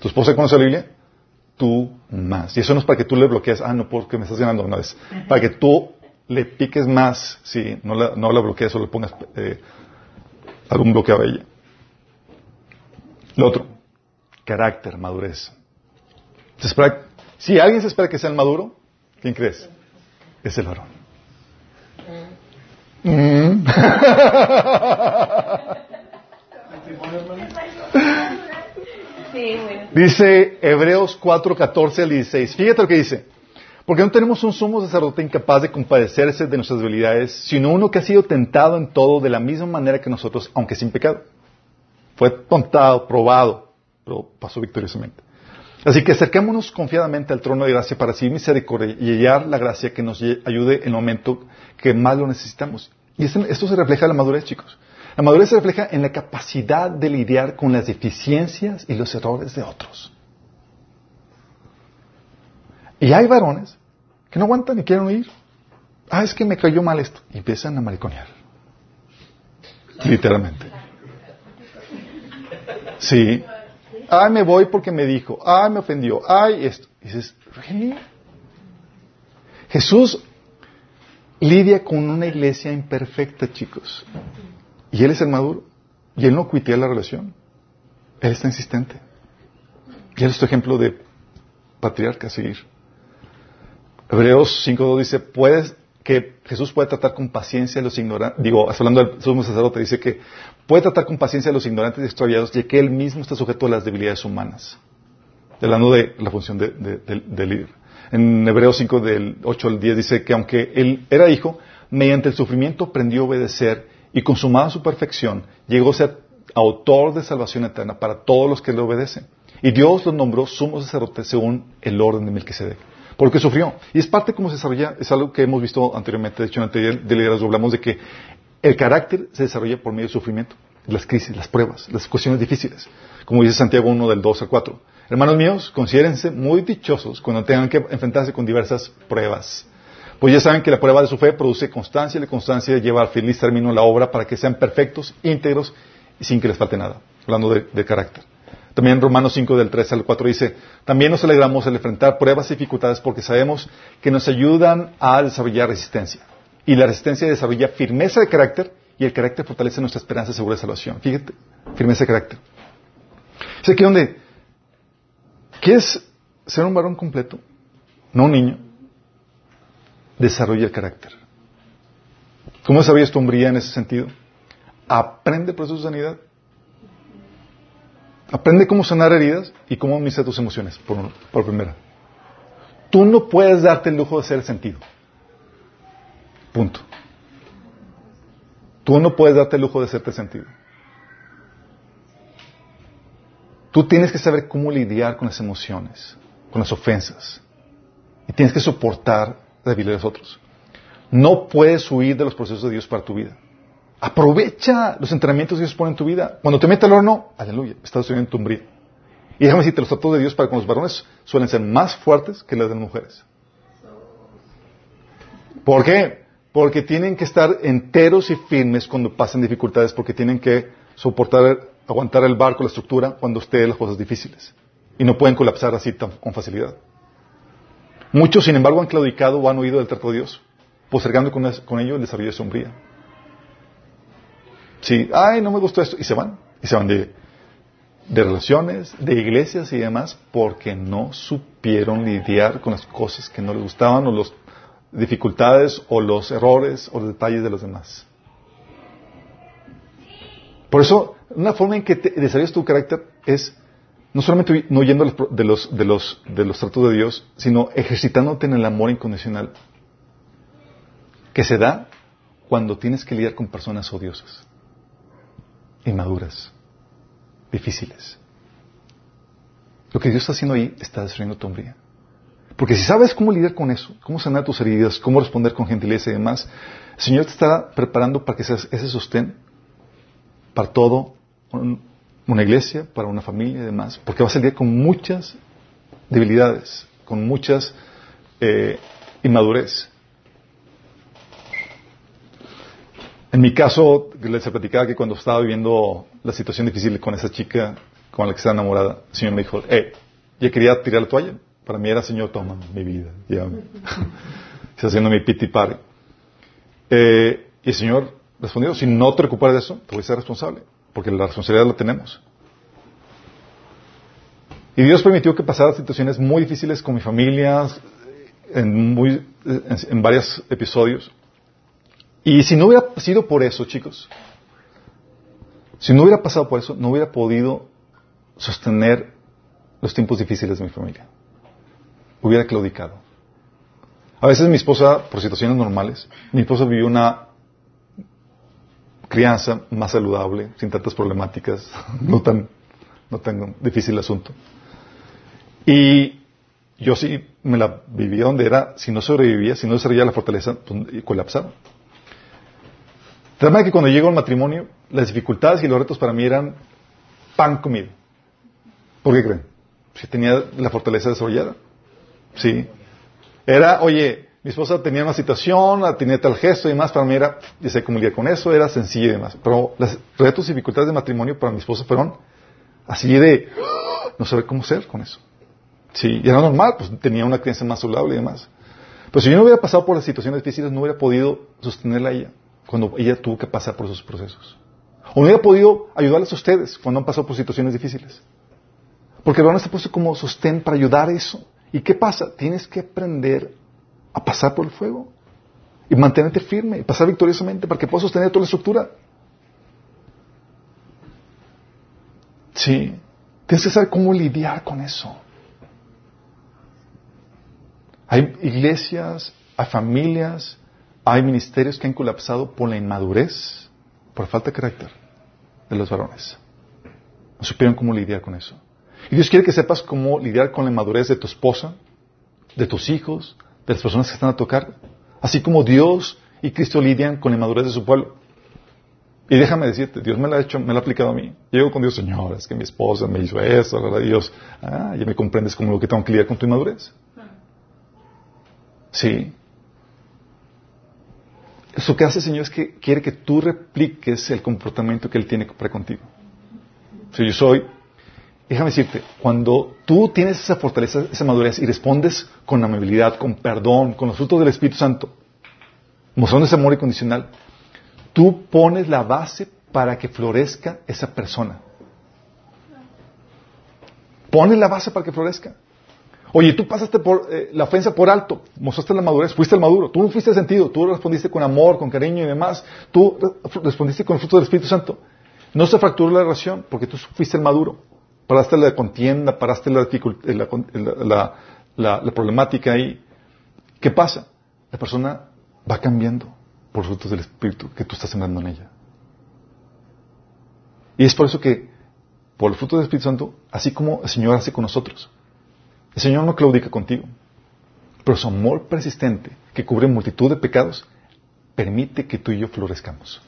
¿Tu esposa conoce la Biblia? Tú más. Y eso no es para que tú le bloquees, ah, no, porque me estás ganando una vez. Para que tú le piques más, sí, no la, no la bloquees o le pongas eh, algún bloqueo a ella. Lo otro, carácter, madurez. si alguien se espera que sea el maduro, ¿quién crees? Es el varón. Mm. Dice Hebreos 4, 14 al 16. Fíjate lo que dice. Porque no tenemos un sumo sacerdote incapaz de compadecerse de nuestras debilidades, sino uno que ha sido tentado en todo de la misma manera que nosotros, aunque sin pecado. Fue tentado, probado, pero pasó victoriosamente. Así que acerquémonos confiadamente al trono de gracia para recibir misericordia y hallar la gracia que nos ayude en el momento que más lo necesitamos. Y esto se refleja en la madurez, chicos. La madurez se refleja en la capacidad de lidiar con las deficiencias y los errores de otros. Y hay varones que no aguantan y quieren oír. Ah, es que me cayó mal esto. Y empiezan a mariconear. Literalmente. Sí. Ay, me voy porque me dijo. Ay, me ofendió. Ay, esto. Y dices. Jesús lidia con una iglesia imperfecta, chicos. Y él es el maduro. Y él no cuitea la relación. Él está insistente. Y él es tu ejemplo de patriarca a seguir. Hebreos 5.2 dice, puedes, que Jesús puede tratar con paciencia a los ignorantes, digo, hablando del sumo sacerdote, dice que puede tratar con paciencia a los ignorantes y extraviados, ya que él mismo está sujeto a las debilidades humanas. Hablando de la función de, de líder. En Hebreos 5 del 8 al 10 dice que aunque él era hijo, mediante el sufrimiento aprendió a obedecer y consumada su perfección, llegó a ser autor de salvación eterna para todos los que le obedecen. Y Dios lo nombró sumo sacerdote según el orden de Melquisedec. Porque sufrió. Y es parte como se desarrolla, es algo que hemos visto anteriormente, de hecho en el de liderazgo hablamos de que el carácter se desarrolla por medio del sufrimiento, las crisis, las pruebas, las cuestiones difíciles. Como dice Santiago 1 del 2 al 4. Hermanos míos, considérense muy dichosos cuando tengan que enfrentarse con diversas pruebas. Pues ya saben que la prueba de su fe produce constancia y la constancia lleva al feliz término la obra para que sean perfectos, íntegros y sin que les falte nada. Hablando de, carácter. También Romanos 5 del 3 al 4 dice, también nos alegramos al enfrentar pruebas y dificultades porque sabemos que nos ayudan a desarrollar resistencia. Y la resistencia desarrolla firmeza de carácter y el carácter fortalece nuestra esperanza de segura de salvación. Fíjate, firmeza de carácter. Es aquí donde ¿Quieres ser un varón completo? No un niño. Desarrolla el carácter. ¿Cómo desarrollas tu hombría en ese sentido? Aprende el proceso de sanidad. Aprende cómo sanar heridas y cómo administrar tus emociones, por, primera. Tú no puedes darte el lujo de ser sentido. Punto. Tú no puedes darte el lujo de serte sentido. Tú tienes que saber cómo lidiar con las emociones, con las ofensas. Y tienes que soportar la debilidad de los otros. No puedes huir de los procesos de Dios para tu vida. Aprovecha los entrenamientos que Dios pone en tu vida. Cuando te mete al horno, aleluya, estás estudiando tu umbría. Y déjame decirte, los tratos de Dios para con los varones suelen ser más fuertes que las de las mujeres. ¿Por qué? Porque tienen que estar enteros y firmes cuando pasan dificultades, porque tienen que soportar, aguantar el barco, la estructura, cuando estén las cosas difíciles. Y no pueden colapsar así tan, con facilidad. Muchos, sin embargo, han claudicado o han oído del trato de Dios, postergando con, con ello el desarrollo de sombría. Sí, ay, no me gustó esto, y se van, y se van de, de relaciones, de iglesias y demás, porque no supieron lidiar con las cosas que no les gustaban o las dificultades o los errores o los detalles de los demás. Por eso, una forma en que te desarrollas tu carácter es no solamente no yendo de los, de, los, de los tratos de Dios, sino ejercitándote en el amor incondicional, que se da cuando tienes que lidiar con personas odiosas, inmaduras, difíciles. Lo que Dios está haciendo ahí está destruyendo tu hombría. Porque si sabes cómo lidiar con eso, cómo sanar tus heridas, cómo responder con gentileza y demás, el Señor te está preparando para que seas ese sostén para todo una iglesia, para una familia y demás, porque vas a lidiar con muchas debilidades, con muchas eh, inmadurez. En mi caso, les platicaba que cuando estaba viviendo la situación difícil con esa chica con la que estaba enamorada, el Señor me dijo, eh, ya quería tirar la toalla. Para mí era, Señor, toma mi vida. Ya. Está haciendo mi pity party. Eh, y el Señor respondió, si no te recuperas de eso, te voy a ser responsable porque la responsabilidad la tenemos. Y Dios permitió que pasara situaciones muy difíciles con mi familia, en, muy, en, varios episodios. Y si no hubiera sido por eso, chicos, si no hubiera pasado por eso, no hubiera podido sostener los tiempos difíciles de mi familia. Hubiera claudicado. A veces mi esposa, por situaciones normales, mi esposa vivió una crianza más saludable, sin tantas problemáticas, no tan, no tan difícil asunto. Y yo sí me la vivía donde era, si no sobrevivía, si no desarrollaba la fortaleza, colapsaba. El que cuando llego al matrimonio, las dificultades y los retos para mí eran pan comido. ¿Por qué creen? Si tenía la fortaleza desarrollada. Sí. Era, oye, mi esposa tenía una situación, tenía tal gesto y demás, para mí era, ya sé cómo lidiar con eso, era sencillo y demás. Pero los retos y dificultades de matrimonio para mi esposa fueron así de, no saber cómo ser con eso. Sí, y era normal, pues tenía una crianza más saludable y demás. Pero si yo no hubiera pasado por las situaciones difíciles, no hubiera podido sostenerla a ella cuando ella tuvo que pasar por esos procesos. O no hubiera podido ayudarles a ustedes cuando han pasado por situaciones difíciles. Porque el varón está puesto como sostén para ayudar a eso. ¿Y qué pasa? Tienes que aprender a pasar por el fuego y mantenerte firme y pasar victoriosamente para que puedas sostener toda la estructura. Sí, tienes que saber cómo lidiar con eso. Hay iglesias, hay familias, hay ministerios que han colapsado por la inmadurez, por falta de carácter de los varones. No supieron cómo lidiar con eso. Y Dios quiere que sepas cómo lidiar con la inmadurez de tu esposa, de tus hijos, de las personas que están a tocar, así como Dios y Cristo lidian con la inmadurez de su pueblo. Y déjame decirte, Dios me lo ha hecho, me lo ha aplicado a mí. Llego con Dios, Señor, es que mi esposa me hizo eso, la Dios, ah, ya me comprendes como lo que tengo que lidiar con tu inmadurez. Sí. Eso que hace el Señor es que quiere que tú repliques el comportamiento que Él tiene para contigo. Si yo soy déjame decirte, cuando tú tienes esa fortaleza, esa madurez y respondes con amabilidad, con perdón, con los frutos del Espíritu Santo, mostrando ese amor incondicional, tú pones la base para que florezca esa persona. Pones la base para que florezca. Oye, tú pasaste por eh, la ofensa por alto, mostraste la madurez, fuiste el maduro, tú no fuiste el sentido, tú respondiste con amor, con cariño y demás, tú respondiste con el fruto del Espíritu Santo. No se fracturó la relación porque tú fuiste el maduro. paraste la contienda, paraste la, la, la, la problemática ahí. ¿Qué pasa? La persona va cambiando por frutos del Espíritu que tú estás sembrando en ella. Y es por eso que, por el fruto del Espíritu Santo, así como el Señor hace con nosotros, el Señor no claudica contigo, pero su amor persistente, que cubre multitud de pecados, permite que tú y yo florezcamos.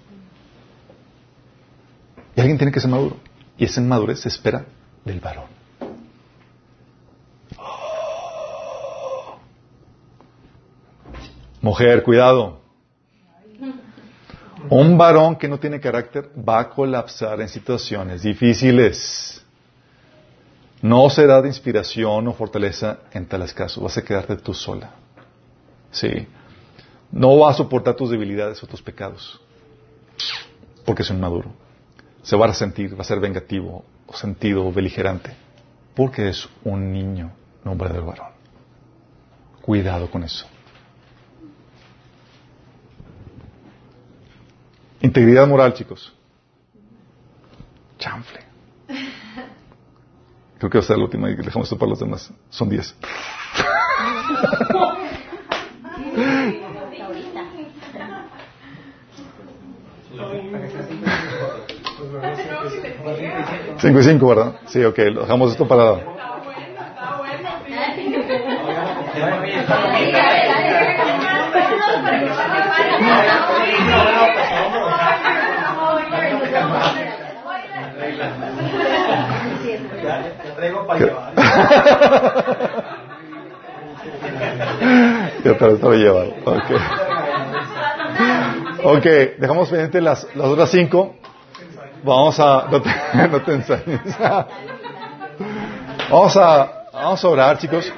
Y alguien tiene que ser maduro. Y esa madurez se espera del varón. Mujer, cuidado. Un varón que no tiene carácter va a colapsar en situaciones difíciles. No será de inspiración o fortaleza en tales casos. Vas a quedarte tú sola. Sí. No va a soportar tus debilidades o tus pecados. Porque es un maduro. Se va a resentir, va a ser vengativo, o sentido, o beligerante. Porque es un niño, no un verdadero varón. Cuidado con eso. Integridad moral, chicos. Chanfle. Creo que va a ser la última y dejamos esto para los demás. Son diez. Cinco y cinco, ¿verdad? Sí, ok. Dejamos esto para... Ya te lo llevado. Ok. Ok, dejamos pendiente las, las otras cinco. Vamos a. No te, no te ensañes. Vamos a, vamos a orar, chicos.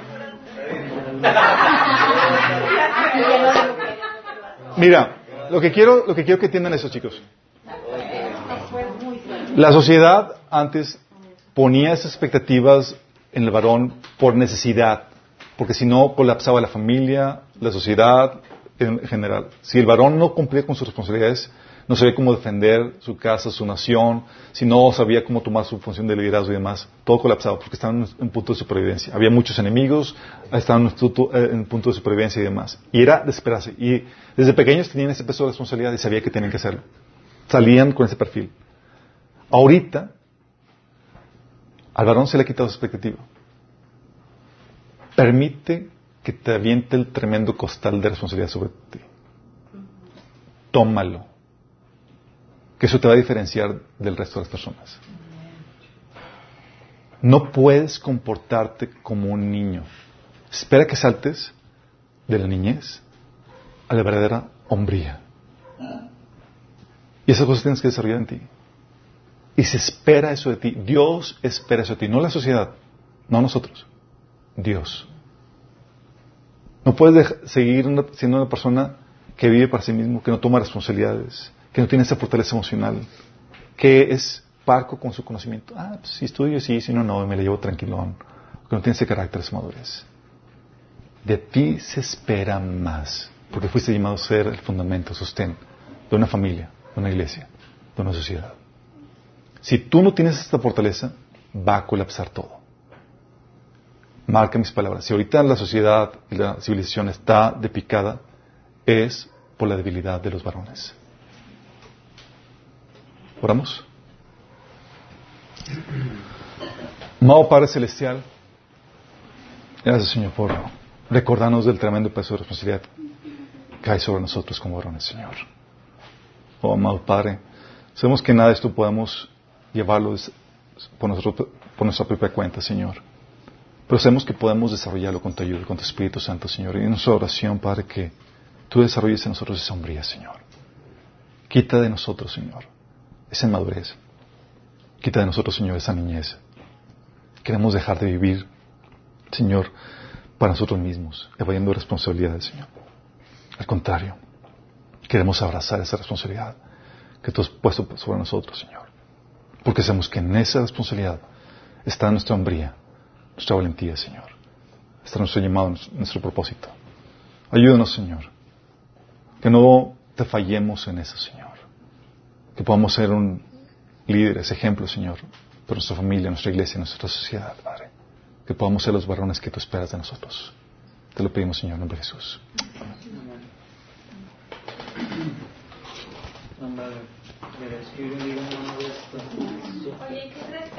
Mira, lo que quiero, lo que quiero que entiendan esos chicos. La sociedad antes ponía esas expectativas en el varón por necesidad, porque si no colapsaba la familia, la sociedad en general. Si el varón no cumplía con sus responsabilidades, no sabía cómo defender su casa, su nación, si no sabía cómo tomar su función de liderazgo y demás, todo colapsaba porque estaban en punto de supervivencia. Había muchos enemigos, estaban en punto de supervivencia y demás. Y era desesperarse. Y desde pequeños tenían ese peso de responsabilidad y sabía que tenían que hacerlo. Salían con ese perfil. Ahorita, al varón se le ha quitado su expectativa. Permite que te aviente el tremendo costal de responsabilidad sobre ti. Tómalo. Que eso te va a diferenciar del resto de las personas. No puedes comportarte como un niño. Espera que saltes de la niñez a la verdadera hombría. Y esas cosas tienes que desarrollar en ti. Y se espera eso de ti. Dios espera eso de ti, no la sociedad, no nosotros. Dios. No puedes seguir siendo una persona que vive para sí mismo, que no toma responsabilidades, que no tiene esa fortaleza emocional, que es parco con su conocimiento. Ah, pues si estudio, sí, si no, no, me la llevo tranquilón. Que no tiene ese carácter, esa madurez. De ti se espera más, porque fuiste llamado a ser el fundamento, sostén de una familia, de una iglesia, de una sociedad. Si tú no tienes esta fortaleza, va a colapsar todo. Marca mis palabras. Si ahorita la sociedad y la civilización está de picada, es por la debilidad de los varones. ¿Oramos? Amado Padre Celestial, gracias Señor por recordarnos del tremendo peso de responsabilidad que cae sobre nosotros como varones, Señor. Oh, amado Padre, sabemos que nada de esto podemos llevarlo por, nuestra propia cuenta, Señor. Pero sabemos que podemos desarrollarlo con tu ayuda, con tu Espíritu Santo, Señor. Y en nuestra oración, Padre, que tú desarrolles en nosotros esa hombría, Señor. Quita de nosotros, Señor, esa inmadurez. Quita de nosotros, Señor, esa niñez. Queremos dejar de vivir, Señor, para nosotros mismos, evadiendo responsabilidades, Señor. Al contrario, queremos abrazar esa responsabilidad que tú has puesto sobre nosotros, Señor. Porque sabemos que en esa responsabilidad está nuestra hombría, nuestra valentía, Señor. Está nuestro llamado, nuestro propósito. Ayúdanos, Señor. Que no te fallemos en eso, Señor. Que podamos ser un líder, ese ejemplo, Señor, por nuestra familia, nuestra iglesia, nuestra sociedad, Padre. Que podamos ser los varones que tú esperas de nosotros. Te lo pedimos, Señor, en nombre de Jesús. よろしくお願いします。